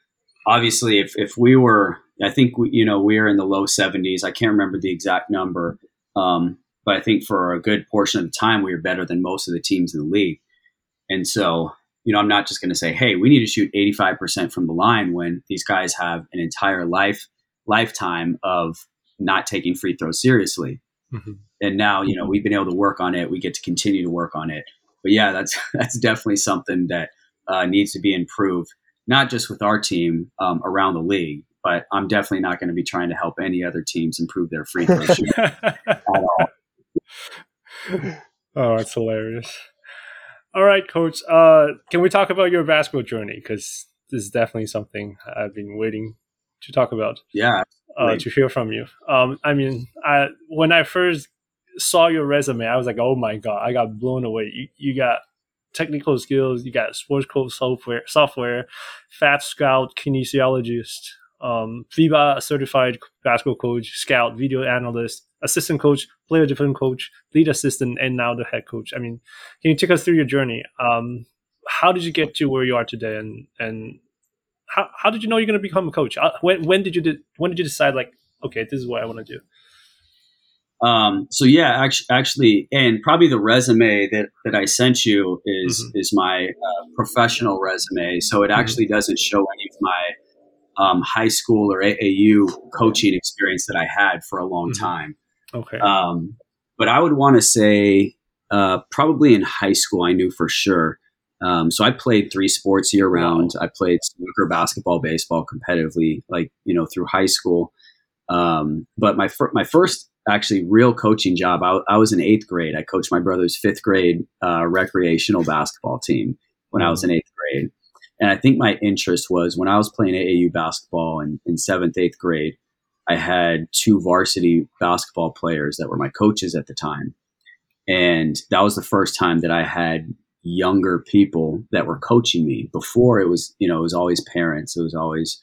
obviously, if if we were, I think we, you know, we're in the low 70s. I can't remember the exact number, um, but I think for a good portion of the time, we were better than most of the teams in the league, and so. You know, I'm not just going to say, "Hey, we need to shoot 85% from the line," when these guys have an entire life lifetime of not taking free throws seriously Mhm. and now you know we've been able to work on it we get to continue to work on it but yeah that's that's definitely something that uh, needs to be improved not just with our team um, around the league but i'm definitely not going to be trying to help any other teams improve their free throw shooting at all oh, that's hilarious. All right, coach. Uh, can we talk about your basketball journey? Because this is definitely something I've been waiting to talk about. yeah uh, to hear from you. Um, I mean, I, when I first saw your resume, I was like, oh my god, I got blown away. You, you got technical skills, you got sports code software, software, FastScout, kinesiologist, um, FIBA certified basketball coach, scout, video analyst, assistant coach, player development coach, lead assistant, and now the head coach. I mean, can you take us through your journey? Um, how did you get to where you are today, and and how, how did you know you're going to become a coach? Uh, When when did you de- when did you decide like okay this is what I want to do? Um, so yeah, actually, actually, and probably the resume that, that I sent you is Mhm. is my uh, professional resume. So it actually doesn't show any of my um, high school or AAU coaching experience that I had for a long Mhm. time. Okay, Um, but I would want to say uh, probably in high school, I knew for sure. Um, so I played three sports year round. I played soccer, basketball, baseball competitively, like you know, through high school. Um, but my fir- my first actually real coaching job, I, I was in eighth grade. I coached my brother's fifth grade uh, recreational basketball team when I was in eighth grade. And I think my interest was when I was playing AAU basketball in, in seventh, eighth grade, I had two varsity basketball players that were my coaches at the time. And that was the first time that I had younger people that were coaching me. Before it was, you know, it was always parents. It was always,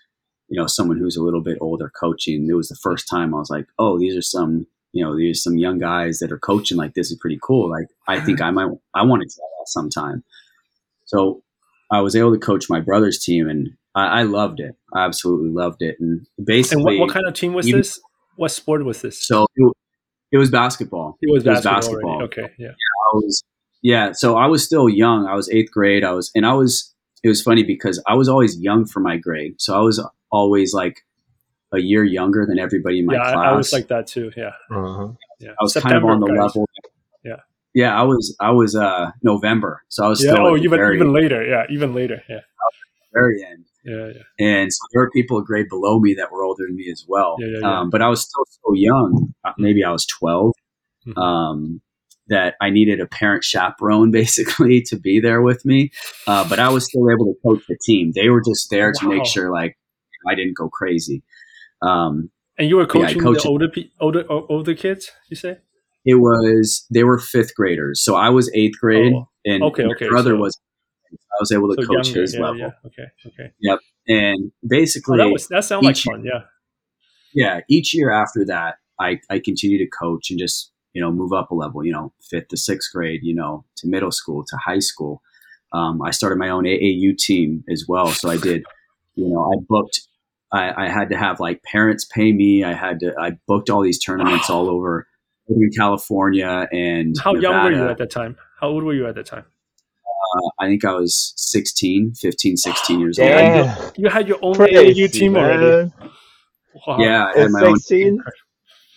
you know, someone who's a little bit older coaching. It was the first time I was like, oh, these are some, you know, these are some young guys that are coaching. Like this is pretty cool. Like I think I might, I want to try that sometime. So I was able to coach my brother's team, and I, I loved it. I absolutely loved it. And basically, and what, what kind of team was even- this? What sport was this? so it, it was basketball. it was it was basketball. already. basketball. Okay, yeah. I was yeah, so I was still young. I was eighth grade. I was and I was it was funny because I was always young for my grade. So I was always like a year younger than everybody in my yeah, class. I, I was like that too. Yeah, Uh-huh. yeah. I was September, kind of on the guys. level. Yeah. Yeah, I was I was uh November. So I was Yeah. still Oh, even even later. Yeah, even later. Yeah, very end. yeah, yeah. And so there were people a grade below me that were older than me as well. Yeah, yeah, yeah. Um, but I was still so young. Uh, Maybe I was 12. Mhm. Um, that I needed a parent chaperone basically to be there with me. Uh, but I was still able to coach the team. They were just there to make sure like I didn't go crazy. Um, And you were coaching coached- the older older older kids. You say? It was they were fifth graders, so I was eighth grade, Oh, and okay, my okay, brother so- was. I was able to So coach younger. his yeah, level, yeah. Okay, okay. Yep, and Oh, basically, that was that sounded like fun. Yeah. yeah, each year after that, I, I continue to coach and just, you know, move up a level, you know, fifth to sixth grade, you know, to middle school, to high school. Um, I started my own AAU team as well. So I did, you know, I booked, I, I had to have like parents pay me. I had to, I booked all these tournaments all over in California and How young were you at that time? How old were you at that time? Uh, I think I was 16, 15, 16 years old. Damn. You had your own Crazy, AAU team already. Wow. Yeah, I had At my own. 16?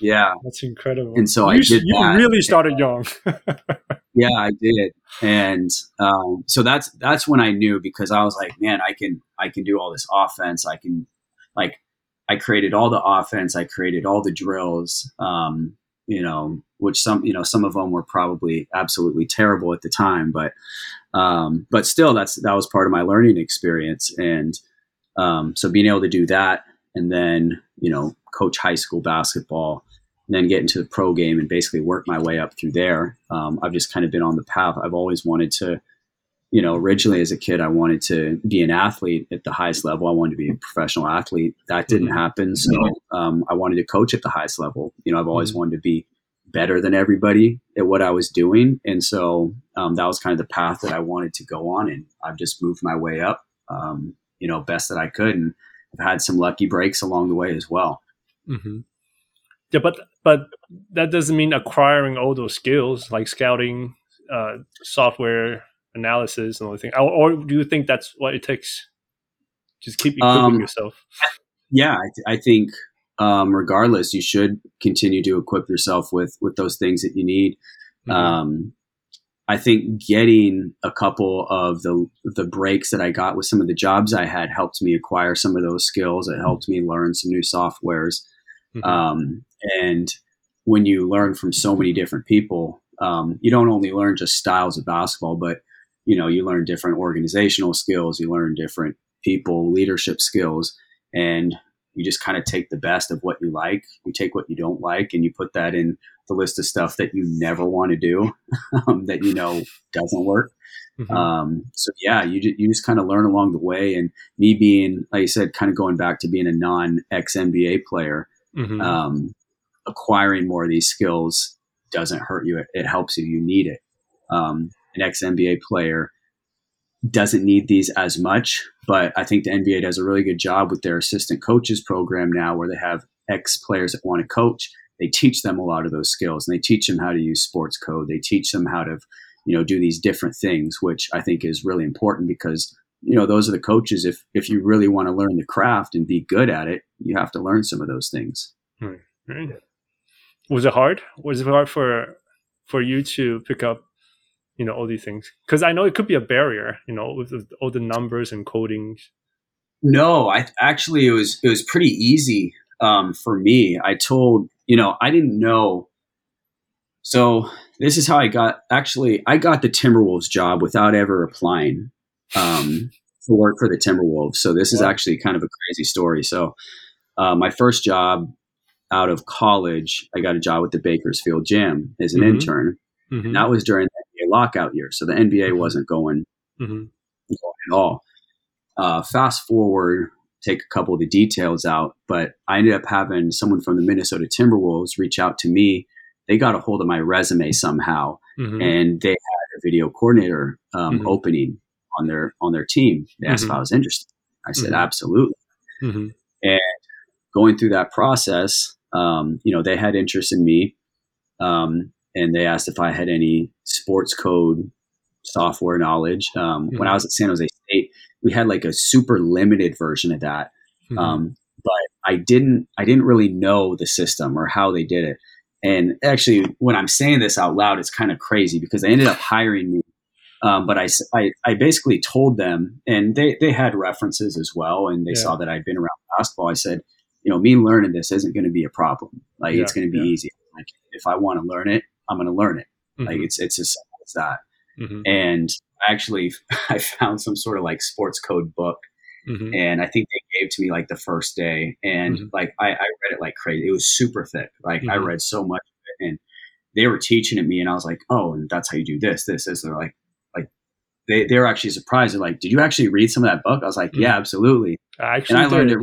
Yeah, That's incredible. And so you, I s- did You that. really started young. Yeah, I did, and um, so that's that's when I knew because I was like, man, I can I can do all this offense. I can like I created all the offense. I created all the drills. Um, you know, which some you know some of them were probably absolutely terrible at the time, but um, but still, that's that was part of my learning experience, and um, so being able to do that, and then you know, coach high school basketball and then get into the pro game and basically work my way up through there. Um, I've just kind of been on the path. I've always wanted to, you know, originally as a kid, I wanted to be an athlete at the highest level. I wanted to be a professional athlete. That didn't Mhm. happen. So um, I wanted to coach at the highest level. You know, I've always Mhm. wanted to be better than everybody at what I was doing. And so um, that was kind of the path that I wanted to go on. And I've just moved my way up, um, you know, best that I could. And I've had some lucky breaks along the way as well. hmm Yeah, but but that doesn't mean acquiring all those skills like scouting, uh, software analysis, and everything. Or, or do you think that's what it takes? Just keep equipping Um, yourself. yeah, I, th- I think um, regardless, you should continue to equip yourself with with those things that you need. Mhm. Um, I think getting a couple of the the breaks that I got with some of the jobs I had helped me acquire some of those skills. It helped me learn some new softwares. Mhm. Um, and when you learn from so many different people, um, you don't only learn just styles of basketball, but you know you learn different organizational skills. You learn different people leadership skills, and you just kind of take the best of what you like. You take what you don't like, and you put that in the list of stuff that you never want to do, um, that you know doesn't work. Mhm. Um, so yeah, you you just kind of learn along the way. And me being, like I said, kind of going back to being a non ex NBA player, Mhm. um, acquiring more of these skills doesn't hurt you. It, it helps you. You need it. Um, an ex NBA player doesn't need these as much, but I think the NBA does a really good job with their assistant coaches program now, where they have ex players that want to coach. They teach them a lot of those skills, and they teach them how to use sports code. They teach them how to, you know, do these different things, which I think is really important because you know those are the coaches. If if you really want to learn the craft and be good at it, you have to learn some of those things. Hmm. Right. Was it hard? Was it hard for for you to pick up, you know, all these things? Because I know it could be a barrier, you know, with the, all the numbers and coding. No, I actually it was it was pretty easy um, for me. I told you know I didn't know. So this is how I got. Actually, I got the Timberwolves job without ever applying um, to work for the Timberwolves. So this is actually kind of a crazy story. So uh, my first job out of college, I got a job with the Bakersfield Jam as an Mhm. intern. Mhm. And that was during the lockout year. So the NBA Mhm. wasn't going Mhm. at all. Uh, fast forward, take a couple of the details out, but I ended up having someone from the Minnesota Timberwolves reach out to me. They got a hold of my resume somehow, Mhm. and they had a video coordinator um, Mhm. opening on their on their team. They asked if Mhm. I was interested. I said Mhm. absolutely. Mhm. Going through that process, um, you know, they had interest in me, um, and they asked if I had any sports code software knowledge. Um, When Mhm. I was at San Jose State, we had like a super limited version of that. Mhm. Um, but I didn't I didn't really know the system or how they did it. And actually, when I'm saying this out loud, it's kind of crazy because they ended up hiring me. Um, but I, I, I, basically told them, and they, they had references as well, and they yeah. saw that I'd been around basketball. I said, you know, me learning this isn't going to be a problem. Like, yeah, it's going to be yeah. easy. Like, if I want to learn it, I'm going to learn it. Mm-hmm. Like, it's it's as simple as that. Mm-hmm. And actually, I found some sort of like sports code book Mm-hmm. And I think they gave to me like the first day. And mm-hmm. like I, I, read it like crazy. It was super thick. Like mm-hmm. I read so much of it. And they were teaching it me and I was like, oh, and that's how you do this, this, this. They're like, like they, they were actually surprised. They're like, did you actually read some of that book? I was like, mm-hmm. yeah, absolutely. I actually and I learned did.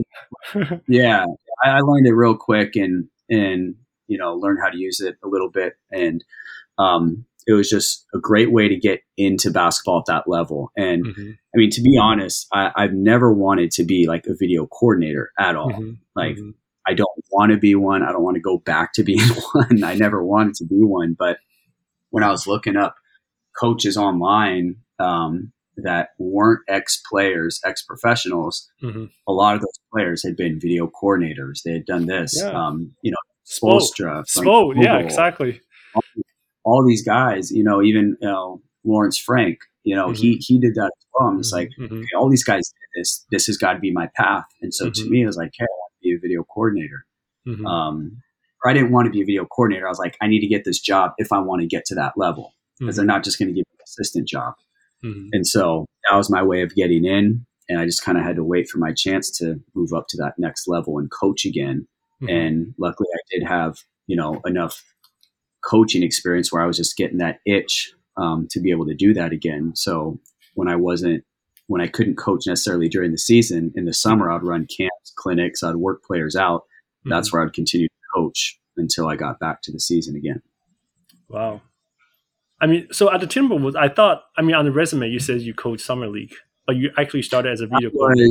it. yeah. I, I learned it real quick and, and, you know, learn how to use it a little bit. And, um, it was just a great way to get into basketball at that level. And mm-hmm. I mean, to be honest, I, have never wanted to be like a video coordinator at all. Mm-hmm. Like, mm-hmm. I don't want to be one. I don't want to go back to being one. I never wanted to be one. But when I was looking up coaches online um, that weren't ex players, ex professionals, mm-hmm. a lot of those players had been video coordinators. They had done this. Yeah. Um, you know, Spoelstra. Spo, yeah, exactly all these guys, you know, even you know, Lawrence Frank, you know, mm-hmm. he he did that as well. I'm just like, mm-hmm. okay, all these guys did this. This has got to be my path. And so to mm-hmm. me, it was like, hey, I want to be a video coordinator. Mm-hmm. Um, or I didn't want to be a video coordinator. I was like, I need to get this job if I want to get to that level because they're not just going to give me an assistant job. And so that was my way of getting in. And I just kind of had to wait for my chance to move up to that next level and coach again. And luckily, I did have you know enough coaching experience where I was just getting that itch um, to be able to do that again. So when I wasn't, when I couldn't coach necessarily during the season, in the summer I'd run camps, clinics, I'd work players out. Mm-hmm. That's where I'd continue to coach until I got back to the season again. Wow. I mean, so at the Timberwolves, I thought, I mean, on the resume, you said you coached summer league, but you actually started as a video coordinator.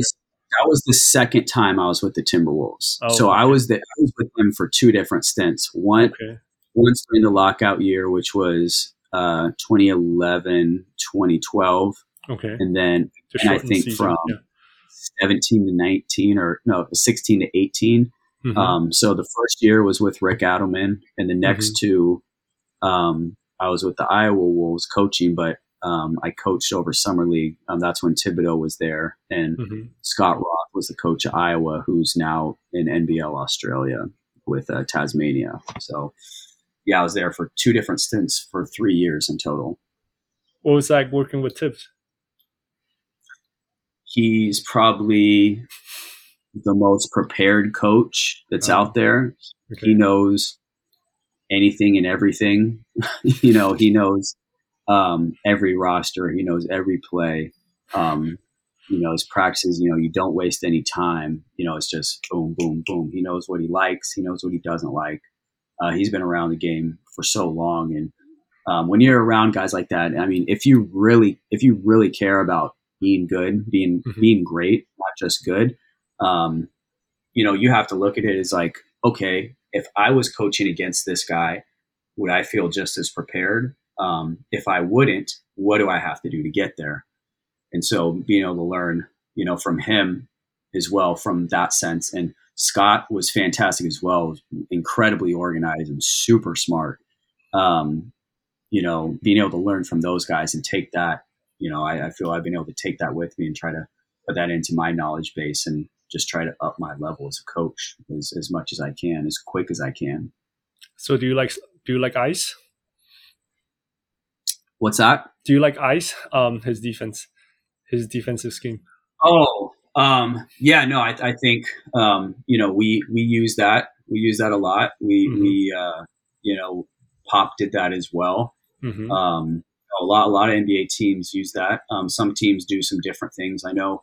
That was the second time I was with the Timberwolves. Oh, so okay. I was the, I was with them for two different stints. One, okay once during the lockout year, which was uh, 2011, 2012. Okay. And then and I think season, from yeah. 17 to 19 or no, 16 to 18. Mm-hmm. Um, so the first year was with Rick Adelman, and the next mm-hmm. two, um, I was with the Iowa Wolves coaching, but um, I coached over summer league. Um, that's when Thibodeau was there, and mm-hmm. Scott Roth was the coach of Iowa, who's now in NBL Australia with uh, Tasmania. So yeah, I was there for two different stints for three years in total. What was like working with Thibs? He's probably the most prepared coach that's oh. out there. Okay. He knows anything and everything. you know, he knows um, every roster. He knows every play. Um, you know, his practices, you know, you don't waste any time. You know, it's just boom, boom, boom. He knows what he likes. He knows what he doesn't like. Uh, he's been around the game for so long, and um, when you're around guys like that, I mean, if you really, if you really care about being good, being mm-hmm. being great, not just good, um, you know, you have to look at it as like, okay, if I was coaching against this guy, would I feel just as prepared? Um, if I wouldn't, what do I have to do to get there? And so being able to learn, you know, from him as well from that sense. And Scott was fantastic as well, incredibly organized and super smart. Um, you know, being able to learn from those guys and take that, you know, I, I, feel I've been able to take that with me and try to put that into my knowledge base and just try to up my level as a coach as, as much as I can, as quick as I can. So do you like do you like ice? What's that? Do you like ice? Um, his defense, his defensive scheme. Oh, um, yeah, no, I, I think um, you know we we use that we use that a lot. We mm-hmm. we uh, you know Pop did that as well. Mm-hmm. Um, a lot a lot of NBA teams use that. Um, some teams do some different things. I know.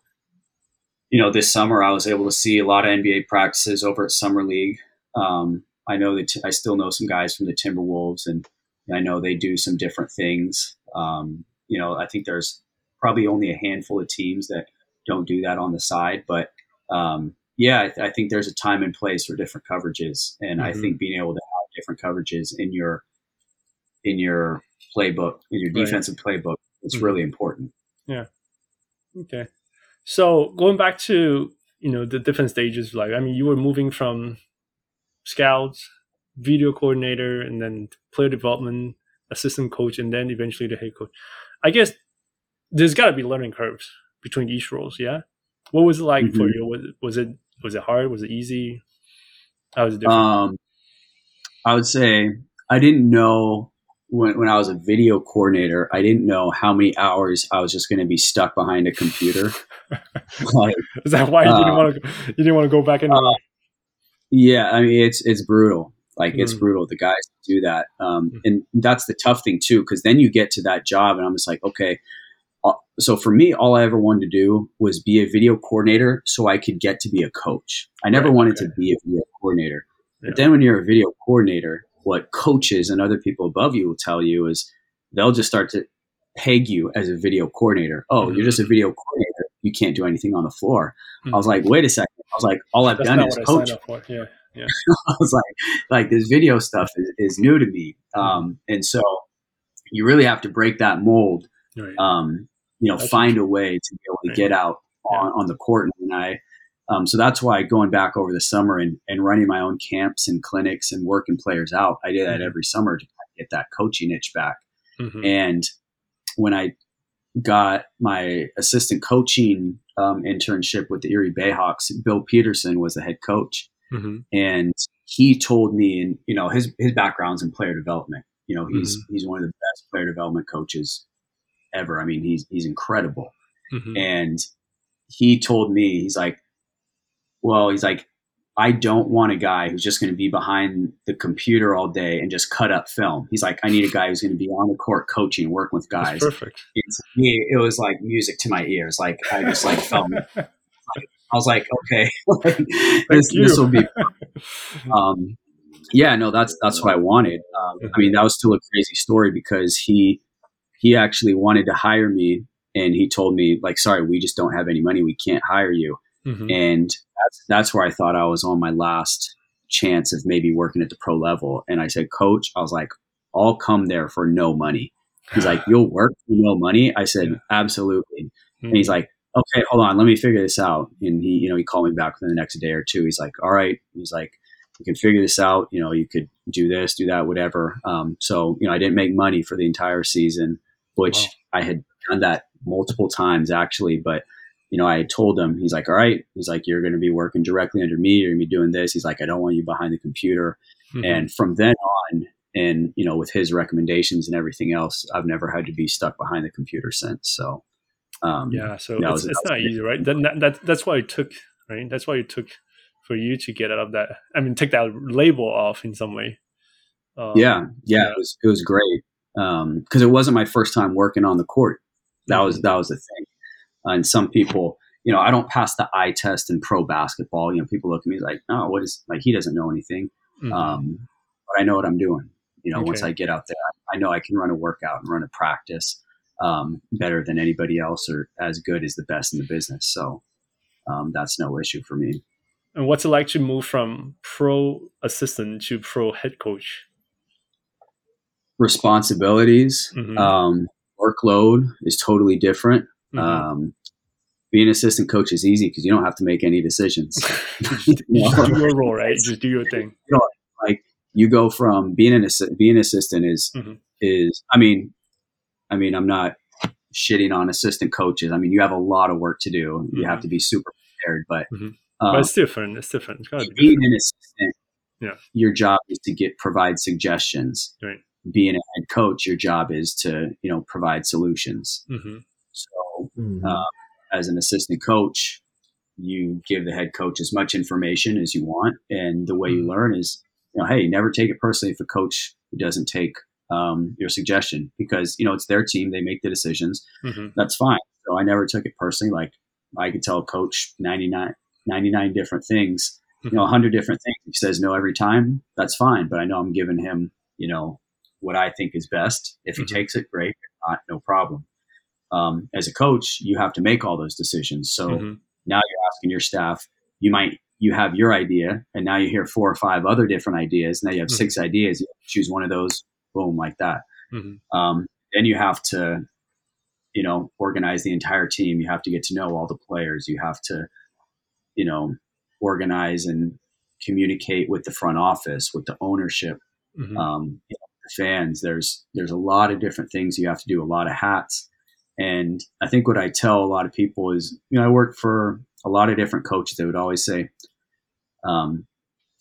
You know, this summer I was able to see a lot of NBA practices over at Summer League. Um, I know that t- I still know some guys from the Timberwolves, and I know they do some different things. Um, you know, I think there's probably only a handful of teams that don't do that on the side. But um, yeah, I, th- I, think there's a time and place for different coverages, and mm-hmm. I think being able to have different coverages in your in your playbook, in your defensive right. playbook, is mm-hmm. really important. Yeah. Okay. So going back to you know the different stages. Like I mean, you were moving from scouts, video coordinator, and then player development, assistant coach, and then eventually the head coach. I guess there's got to be learning curves between each roles. Yeah, what was it like mm-hmm. for you? Was it was it was it hard? Was it easy? How was it different? Um, I would say I didn't know when, when I was a video coordinator, I didn't know how many hours I was just going to be stuck behind a computer. like, Is that why you didn't uh, want to? You didn't want to go back in? Uh, yeah, I mean it's it's brutal. Like mm. it's brutal. The guys do that, um, mm. and that's the tough thing too. Because then you get to that job, and I'm just like, okay. Uh, so for me, all I ever wanted to do was be a video coordinator, so I could get to be a coach. I never right, wanted okay. to be a video coordinator. Yeah. But then when you're a video coordinator, what coaches and other people above you will tell you is they'll just start to peg you as a video coordinator. Oh, mm-hmm. you're just a video coordinator. You can't do anything on the floor. Mm-hmm. I was like, wait a second. I was like, all I've That's done is coach. Yeah. Yeah. I was like, like this video stuff is, is new to me. Mm-hmm. Um, and so you really have to break that mold. Right. Um, you know, That's find true. a way to be able to right. get out on, yeah. on the court. And I, um, so that's why going back over the summer and, and running my own camps and clinics and working players out, I did that mm-hmm. every summer to get that coaching itch back. Mm-hmm. And when I got my assistant coaching um, internship with the Erie Bayhawks, Bill Peterson was the head coach. Mm-hmm. And he told me, and you know, his his background's in player development. You know, he's mm-hmm. he's one of the best player development coaches ever. I mean, he's he's incredible. Mm-hmm. And he told me, he's like, well, he's like, I don't want a guy who's just going to be behind the computer all day and just cut up film. He's like, I need a guy who's going to be on the court coaching, working with guys. That's perfect. Me, it was like music to my ears. Like I just like felt. I was like, okay, this, this will be. Um, yeah, no, that's that's what I wanted. Um, I mean, that was still a crazy story because he he actually wanted to hire me, and he told me like, sorry, we just don't have any money. We can't hire you. Mm-hmm. And that's that's where I thought I was on my last chance of maybe working at the pro level. And I said, Coach, I was like, I'll come there for no money. He's like, You'll work for no money? I said. Absolutely. Mm-hmm. And he's mm-hmm. like, Okay, hold on, let me figure this out. And he, you know, he called me back within the next day or two. He's like, All right. He's like, You can figure this out. You know, you could do this, do that, whatever. Um, so, you know, I didn't make money for the entire season, which wow. I had done that multiple times actually, but you know, I had told him, he's like, all right. He's like, you're going to be working directly under me. You're going to be doing this. He's like, I don't want you behind the computer. Mm-hmm. And from then on, and, you know, with his recommendations and everything else, I've never had to be stuck behind the computer since. So, um, yeah, so it's, was, it's not easy, right? That, that, that's why it took, right? That's why it took for you to get out of that. I mean, take that label off in some way. Um, yeah, yeah, yeah, it was, it was great. Um, cause it wasn't my first time working on the court. That was, mm-hmm. that was the thing and some people, you know, I don't pass the eye test in pro basketball. You know, people look at me like, oh, what is like he doesn't know anything. Mm-hmm. Um, but I know what I'm doing. You know, okay. once I get out there, I know I can run a workout and run a practice um, better than anybody else or as good as the best in the business. So um, that's no issue for me. And what's it like to move from pro assistant to pro head coach? Responsibilities, mm-hmm. um, workload is totally different. Mm-hmm. Um, being assistant coach is easy because you don't have to make any decisions. you know? do your role, right? Just do your thing. You know, like you go from being an being an assistant is mm-hmm. is I mean, I mean I'm not shitting on assistant coaches. I mean you have a lot of work to do. Mm-hmm. You have mm-hmm. to be super prepared, but, mm-hmm. um, but it's different. It's different. It's being different. an assistant, yeah, your job is to get provide suggestions. Right. Being a head coach, your job is to you know provide solutions. Mm-hmm. So, mm-hmm. uh, as an assistant coach, you give the head coach as much information as you want, and the way mm-hmm. you learn is, you know, hey, never take it personally if a coach doesn't take um, your suggestion because you know it's their team; they make the decisions. Mm-hmm. That's fine. So I never took it personally. Like I could tell a coach 99, 99 different things, you know, 100 mm-hmm. different things. He says no every time. That's fine, but I know I'm giving him, you know, what I think is best. If he mm-hmm. takes it, great. If not, no problem um, as a coach, you have to make all those decisions. So mm-hmm. now you're asking your staff, you might, you have your idea and now you hear four or five other different ideas. Now you have mm-hmm. six ideas. You choose one of those, boom, like that. Mm-hmm. Um, then you have to, you know, organize the entire team. You have to get to know all the players. You have to, you know, organize and communicate with the front office, with the ownership, Mhm. um, you know, the fans. There's there's a lot of different things you have to do, a lot of hats. And I think what I tell a lot of people is, you know, I work for a lot of different coaches. They would always say, um,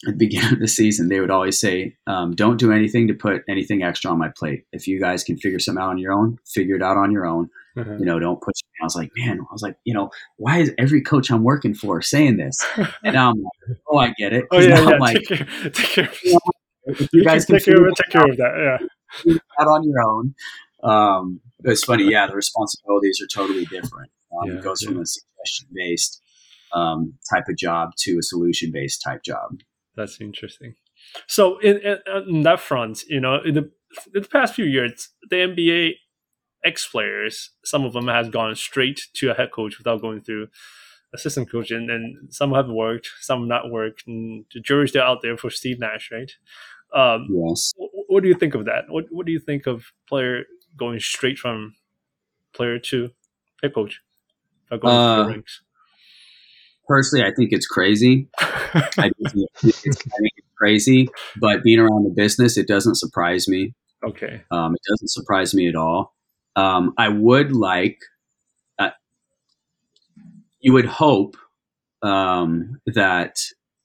at the beginning of the season, they would always say, um, "Don't do anything to put anything extra on my plate. If you guys can figure something out on your own, figure it out on your own. Mhm. You know, don't push." Me. I was like, man, I was like, you know, why is every coach I'm working for saying this? And now I'm like, oh, I get it. Oh yeah, yeah. I'm like, take care, take care. if you You guys can can take care figure of. Take care of that. Yeah. out on your own. Um, it's funny, yeah, the responsibilities are totally different. Um, Yeah, it goes yeah. from a suggestion based um, type of job to a solution based type job. That's interesting. So in, in, in that front, you know, in the in the past few years, the NBA ex players, some of them has gone straight to a head coach without going through assistant coach, and, and some have worked, some have not worked. And the jury's still out there for Steve Nash, right? Um, Yes. wh- what do you think of that? What What do you think of player going straight from player to head coach? Without going through Uh, the ranks. Personally, I think it's crazy. I think it's, crazy, but being around the business, it doesn't surprise me. okay. Um, it doesn't surprise me at all. Um, I would like, uh, you would hope um, that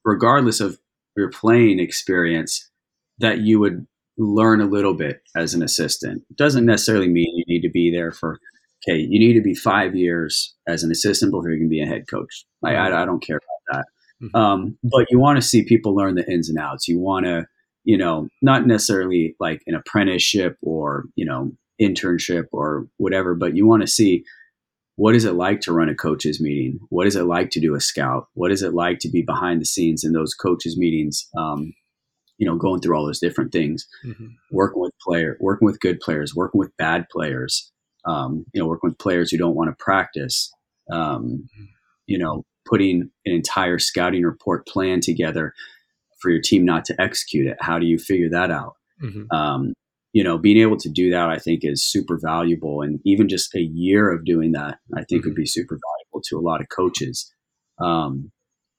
regardless of your playing experience, that you would learn a little bit as an assistant. It doesn't necessarily mean you need to be there for, okay, you need to be five years as an assistant before you can be a head coach. Like, I, I don't care about that. Mhm. Um, but you want to see people learn the ins and outs. You want to, you know, not necessarily like an apprenticeship or, you know, internship or whatever, but you want to see what is it like to run a coaches meeting? What is it like to do a scout? What is it like to be behind the scenes in those coaches meetings? Um, you know, going through all those different things, Mhm. working with player, working with good players, working with bad players, um, you know, working with players who don't want to practice, um, you know, putting an entire scouting report plan together for your team not to execute it. How do you figure that out? Mhm. um, you know, being able to do that, I think, is super valuable. And even just a year of doing that, I think, would be super valuable to a lot of coaches. Um,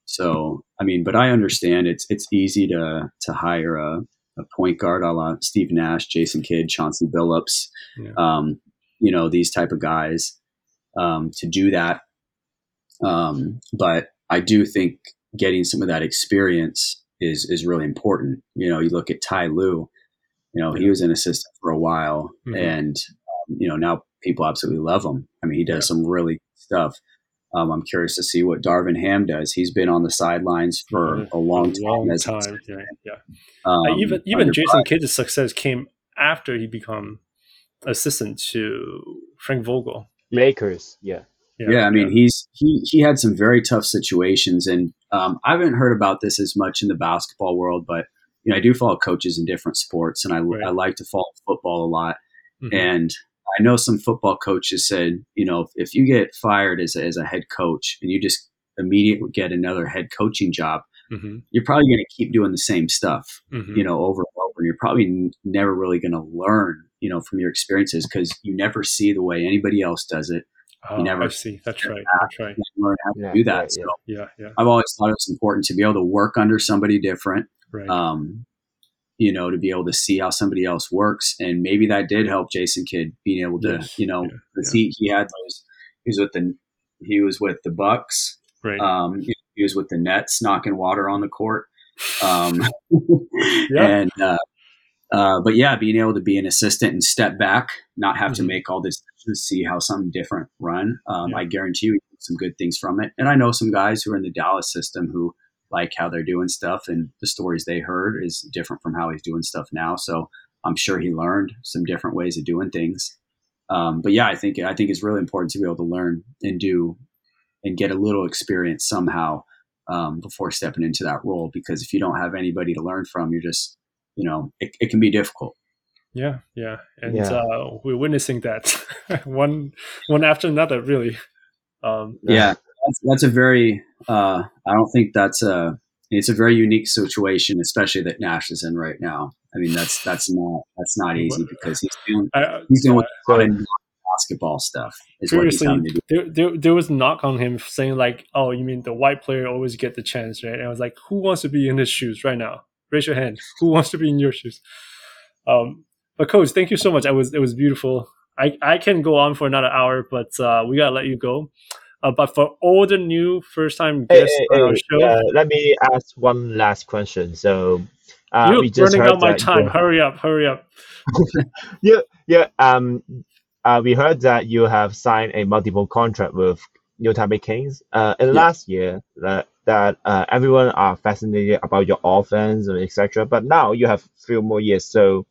so, I mean, but I understand it's it's easy to to hire a, a point guard a la Steve Nash, Jason Kidd, Chauncey Billups, Yeah. um, you know, these type of guys um, to do that. Um, but I do think getting some of that experience is is really important. You know, you look at Ty Lue. You know, he was an assistant for a while, Mhm. and um, you know now people absolutely love him. I mean, he does some really stuff. Um, I'm curious to see what Darvin Ham does. He's been on the sidelines for Mhm. a long time. long as time. Yeah, yeah. um, Uh, even even Jason. Kidd's success came after he become assistant to Frank Vogel. Lakers, yeah. Yeah, I mean, he's he he had some very tough situations, and um, I haven't heard about this as much in the basketball world, but you know, I do follow coaches in different sports, and I Right. I like to follow football a lot. Mhm. And I know some football coaches said, you know, if, if you get fired as a, as a head coach and you just immediately get another head coaching job, Mhm. you're probably going to keep doing the same stuff, Mhm. you know, over and over. And you're probably n- never really going to learn, you know, from your experiences because you never see the way anybody else does it. Oh, never- I see. That's right. That's right. Learn how to Yeah, do that. right, so yeah. Yeah, yeah. I've always thought it's important to be able to work under somebody different, Right. um, you know, to be able to see how somebody else works. And maybe that did help Jason Kidd being able to, Yes, you know, yeah, 'cause he, he had those, he was with the, he was with the Bucks. right. Um, he, he was with the Nets knocking water on the court. Um, Yeah. and, uh, uh, but yeah, being able to be an assistant and step back, not have to Mhm. make all this, decisions, see how something different run. Um, Yeah. I guarantee you some good things from it. And I know some guys who are in the Dallas system who like how they're doing stuff, and the stories they heard is different from how he's doing stuff now. So I'm sure he learned some different ways of doing things. Um, but yeah, I think I think it's really important to be able to learn and do and get a little experience somehow um, before stepping into that role. Because if you don't have anybody to learn from, you're just you know it, it can be difficult. yeah, yeah. And Yeah. Uh, we're witnessing that one one after another, really. Um, Yeah, that's, that's a very. Uh, I don't think that's a. It's a very unique situation, especially that Nash is in right now. I mean, that's that's not that's not easy because he's doing I, he's doing what So- a lot of basketball stuff. Is Seriously, having there, there there was knock on him saying like, "Oh, you mean the white player always get the chance, right?" And I was like, "Who wants to be in his shoes right now? Raise your hand. Who wants to be in your shoes?" Um, but coach, thank you so much. I was it was beautiful. I I can go on for another hour, but uh, we gotta let you go. Uh, but for all the new first time guests hey, on our hey, show, uh, let me ask one last question. So, uh, you're we just running out my time. Hurry up, hurry up. Yeah, yeah. Um, uh, we heard that you have signed a multiple contract with New Taipei Kings. Uh, in the Yeah. last year, that that uh, everyone are fascinated about your offense and etc. But now you have few more years. So,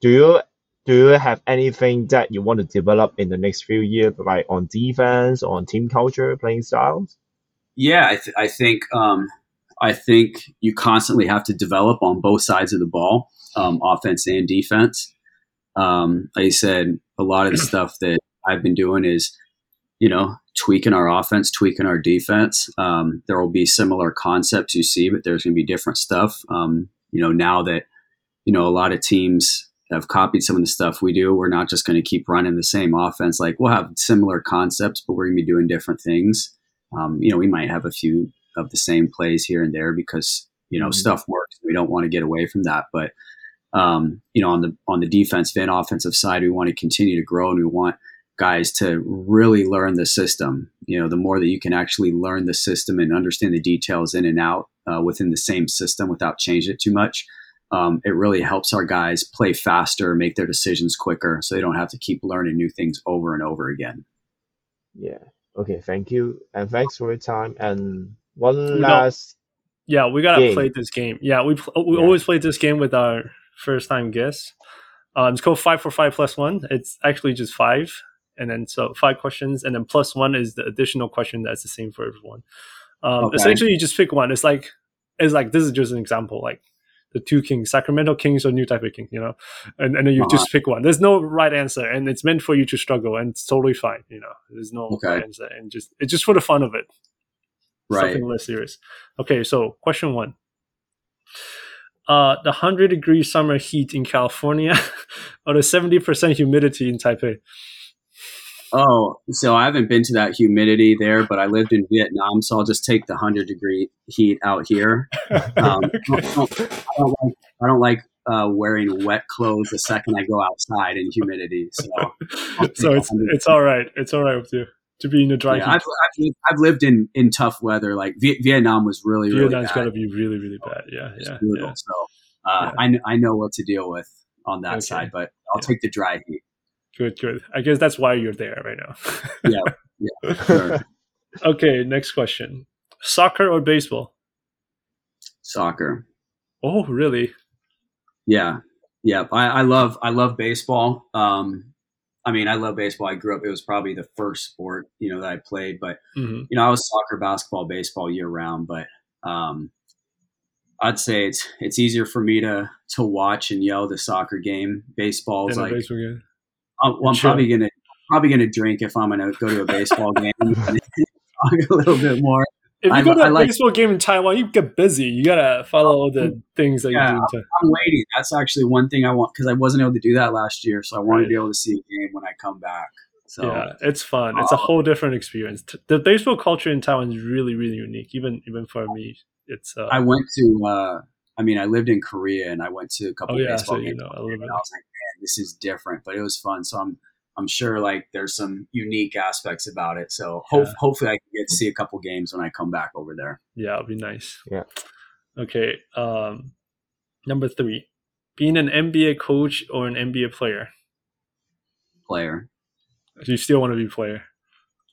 do you do you have anything that you want to develop in the next few years, like on defense, on team culture, playing styles? Yeah, I, th- I think um, I think you constantly have to develop on both sides of the ball, um, offense and defense. Um, like I said, a lot of the stuff that I've been doing is, you know, tweaking our offense, tweaking our defense. Um, there will be similar concepts you see, but there's going to be different stuff. Um, you know, now that you know a lot of teams have copied some of the stuff we do, we're not just going to keep running the same offense. Like we'll have similar concepts, but we're going to be doing different things. Um, you know, we might have a few of the same plays here and there because you know Mhm. stuff works. We don't want to get away from that, but um, you know, on the on the defensive and offensive side, we want to continue to grow and we want guys to really learn the system. You know, the more that you can actually learn the system and understand the details in and out uh, within the same system without changing it too much, um, it really helps our guys play faster, make their decisions quicker, so they don't have to keep learning new things over and over again. Yeah. Okay. Thank you, and thanks for your time. And one know- last. Yeah, we gotta Game. play this game. Yeah, we pl- we Yeah. always play this game with our first time guests. Um, it's called five for five plus one. It's actually just five, and then so five questions, and then plus one is the additional question that's the same for everyone. Um, Okay. Essentially, you just pick one. It's like it's like this is just an example, like the two kings, Sacramento Kings or New Taipei King, you know, and and then you Uh-huh. just pick one. There's no right answer, and it's meant for you to struggle, and it's totally fine. You know, there's no Okay. right answer, and just it's just for the fun of it Right. something less serious. Okay, so question one. Uh, the 100 degree summer heat in California or the 70% humidity in Taipei? Oh, so I haven't been to that humidity there, but I lived in Vietnam, so I'll just take the hundred degree heat out here. Um, I, don't, I don't like, I don't like uh, wearing wet clothes the second I go outside in humidity. So so it's it's all right. It's all right with you to be in a dry yeah, heat. I've, I've, lived- I've lived in, in tough weather. Like Viet- Vietnam was really really Vietnam's bad. got to be really really bad. Yeah, It's yeah, brutal. yeah. So uh, Yeah. I, I know what to deal with on that Okay. side, but I'll Yeah. take the dry heat. Good, good. I guess that's why you're there right now. Yeah. Sure. okay, next question. Soccer or baseball? Soccer. Oh, really? Yeah, yeah. I, I love I love baseball. Um, I mean, I love baseball. I grew up. It was probably the first sport you know that I played. But hmm you know, I was soccer, basketball, baseball year round. But um, I'd say it's it's easier for me to to watch and yell the soccer game. Baseball's like baseball game. I'm, well, I'm Sure. probably gonna probably gonna drink if I'm gonna go to a baseball game. talk a little bit more. If you I- go to a like- baseball game in Taiwan, you get busy. You gotta follow all the things that Yeah. you do. Taiwan. I'm waiting. That's actually one thing I want because I wasn't able to do that last year, so I want Right. to be able to see a game when I come back. So yeah, it's fun. It's a Uh, whole different experience. The baseball culture in Taiwan is really, really unique. Even even for me, it's. Uh, I went to. Uh, I mean, I lived in Korea and I went to a couple oh yeah, baseball so you know a little and. I was like, man, this is different, but it was fun. So I'm I'm sure like there's some unique aspects about it. So hope, Yeah. hopefully I can get to see a couple games when I come back over there. Yeah, it'll be nice. Yeah. Okay. Um, number three, being an NBA coach or an NBA player. Player. Do you still want to be a player?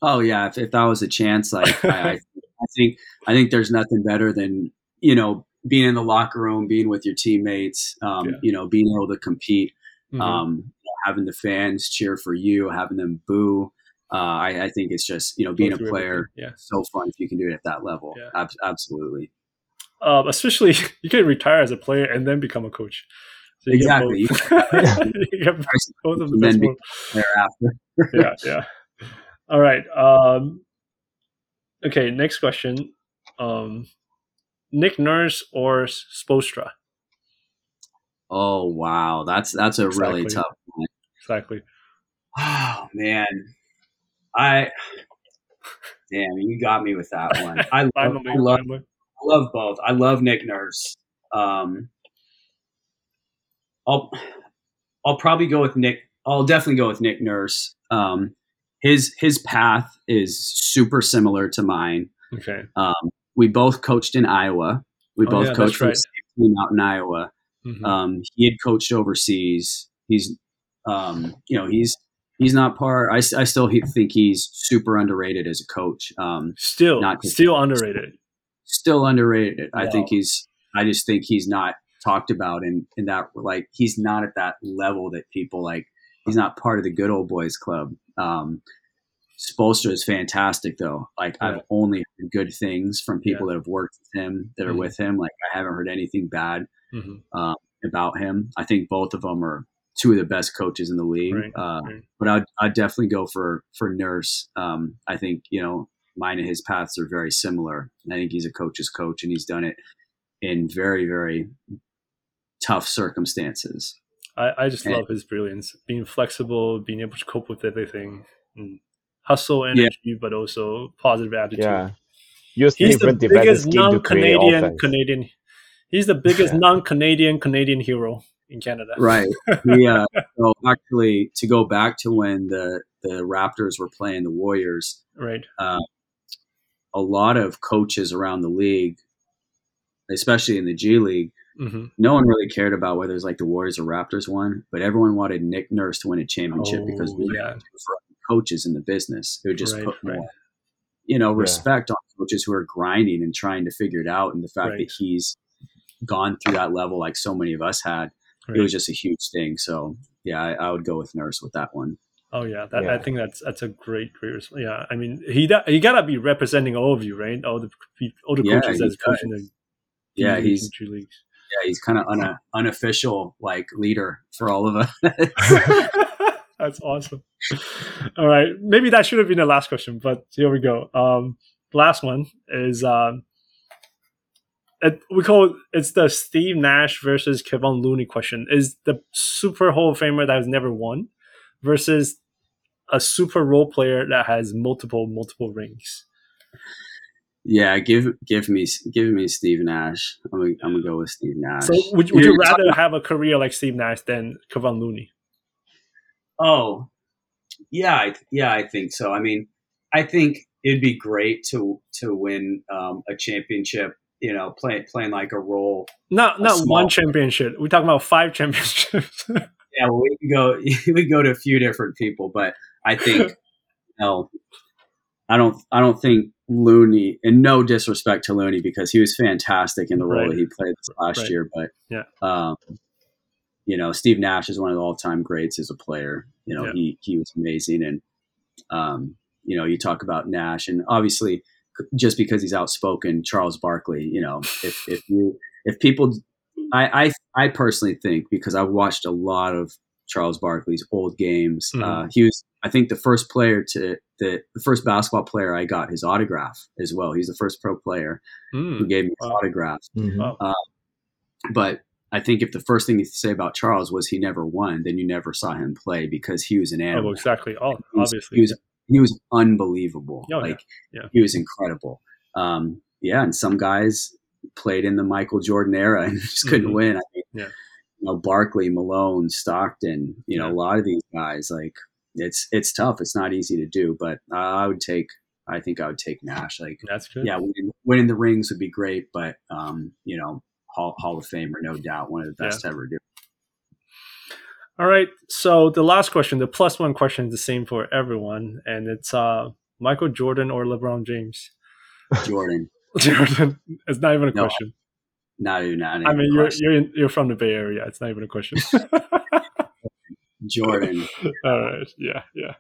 Oh yeah, if, if that was a chance, like I, I, I think I think there's nothing better than you know being in the locker room, being with your teammates, um, Yeah. you know, being able to compete, Mhm. um, having the fans cheer for you, having them boo. Uh, I, I think it's just you know being a player. Yeah. so fun if you can do it at that level. Yeah. Ab- absolutely, Um, especially you can retire as a player and then become a coach. So you get Exactly. both. You get both of the best then thereafter. yeah, yeah. All right. Um, okay, next question. Um, Nick Nurse or Spoelstra? Oh wow, that's that's a really tough one. Exactly. Oh man, I damn you got me with that one. I love, Finally, I love, finally. I love both. I love Nick Nurse. Um, I'll I'll probably go with Nick. I'll definitely go with Nick Nurse. Um, his his path is super similar to mine. Okay. Um, we both coached in Iowa. We Oh, both yeah, coached right. the same team out in Iowa. Mhm. Um, he had coached overseas. He's, um, you know, he's he's not part. I still think he's super underrated as a coach. Um, still, not still underrated. still underrated. I think he's. I just think he's not talked about in in that like he's not at that level that people like. He's not part of the good old boys club. Um, Spoelstra is fantastic though. Like Yeah. I've only heard good things from people that have worked with him, that are Mhm. with him. Like I haven't heard anything bad hmm um, about him. I think both of them are two of the best coaches in the league. Right, uh, right. But I'd, I'd definitely go for for Nurse. Um, I think you know mine and his paths are very similar. I think he's a coach's coach, and he's done it in very very tough circumstances. I, I just And- love his brilliance, being flexible, being able to cope with everything, and hustle energy, but also positive attitude. Yeah. Use He's the biggest scheme to create non-Canadian. Canadian. He's the biggest Yeah. non-Canadian Canadian hero in Canada. Right. Yeah. uh, so actually, to go back to when the the Raptors were playing the Warriors, Right. a lot of coaches around the league, especially in the G League, hmm no one really cared about whether it was like the Warriors or Raptors won, but everyone wanted Nick Nurse to win a championship because Oh, we yeah. For coaches in the business who just Right, put right. more, you know, respect on coaches who are grinding and trying to figure it out. And the fact Right. that he's gone through that level like so many of us had, Right. it was just a huge thing. So yeah, I, I would go with Nurse with that one. Oh yeah, that I think that's that's a great career. Yeah, I mean he he gotta be representing all of you, right? All the all the Yeah, coaches he that's coaching the Yeah, D he's and leagues. yeah he's kind of un, unofficial like leader for all of us. That's awesome. All right, maybe that should have been the last question, but here we go. Um, last one is um, it, we call it, it's the Steve Nash versus Kevin Looney question. Is the Super Hall of Famer that has never won versus a super role player that has multiple multiple rings? yeah, give give me give me Steve Nash. I'm gonna, I'm gonna go with Steve Nash. So would, would you rather have a career like Steve Nash than Kevin Looney? Oh, yeah, I, yeah, I think so. I mean, I think it'd be great to to win um, a championship. You know, playing playing like a role. Not not one championship. We're talking about five championships. Yeah, well, we can go we go to a few different people, but I think no, I don't. I don't think Looney. And no disrespect to Looney because he was fantastic in the role Right. that he played last Right. year. But Yeah. um, you know, Steve Nash is one of the all time greats as a player. You know, Yeah. he he was amazing, and um, you know, you talk about Nash, and obviously, just because he's outspoken, Charles Barkley. You know, if if you if people, I I I personally think because I've watched a lot of Charles Barkley's old games. Mhm. Uh, he was, I think, the first player to the, the first basketball player I got his autograph as well. He's the first pro player who Hmm, gave me his Wow. autograph. Mhm. wow. But I think if the first thing you say about Charles was he never won, then you never saw him play because he was an Oh, animal. exactly. Oh, He was- obviously. he was he was unbelievable. Oh, like Yeah. he was incredible. Um, yeah, and some guys played in the Michael Jordan era and just couldn't Mhm. win. I mean, Yeah. you know, Barkley, Malone, Stockton. You know, a lot of these guys like it's it's tough. It's not easy to do, but uh, I would take. I think I would take Nash. Like, That's good. yeah, winning, winning the rings would be great, but um, you know, Hall, Hall of Famer, no doubt, one of the best to ever do. All right. So the last question, the plus one question, is the same for everyone, and it's uh, Michael Jordan or LeBron James. Jordan, Jordan. It's not even a No, question. not even. Not even I mean, you're you're in, you're from the Bay Area. It's not even a question. Jordan. All right. Yeah. Yeah.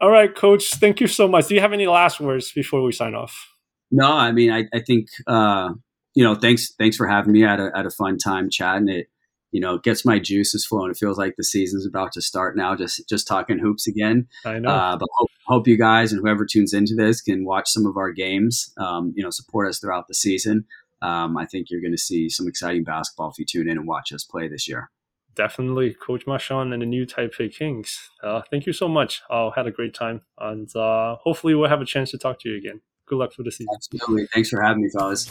All right, Coach. Thank you so much. Do you have any last words before we sign off? No, I mean, I, I think uh, you know, thanks thanks for having me. I had a, had a fun time chatting. It you know gets my juices flowing. It feels like the season's about to start now. Just just talking hoops again. I know. Uh, but hope, hope you guys and whoever tunes into this can watch some of our games. Um, you know, support us throughout the season. Um, I think you're going to see some exciting basketball if you tune in and watch us play this year. definitely Coach Marchand and the new Taipei Kings. Uh, thank you so much. I had a great time, and uh, hopefully we'll have a chance to talk to you again. Good luck for the season. Absolutely. Thanks for having me, fellas.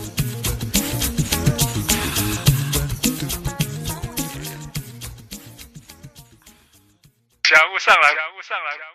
人物上来人物上来。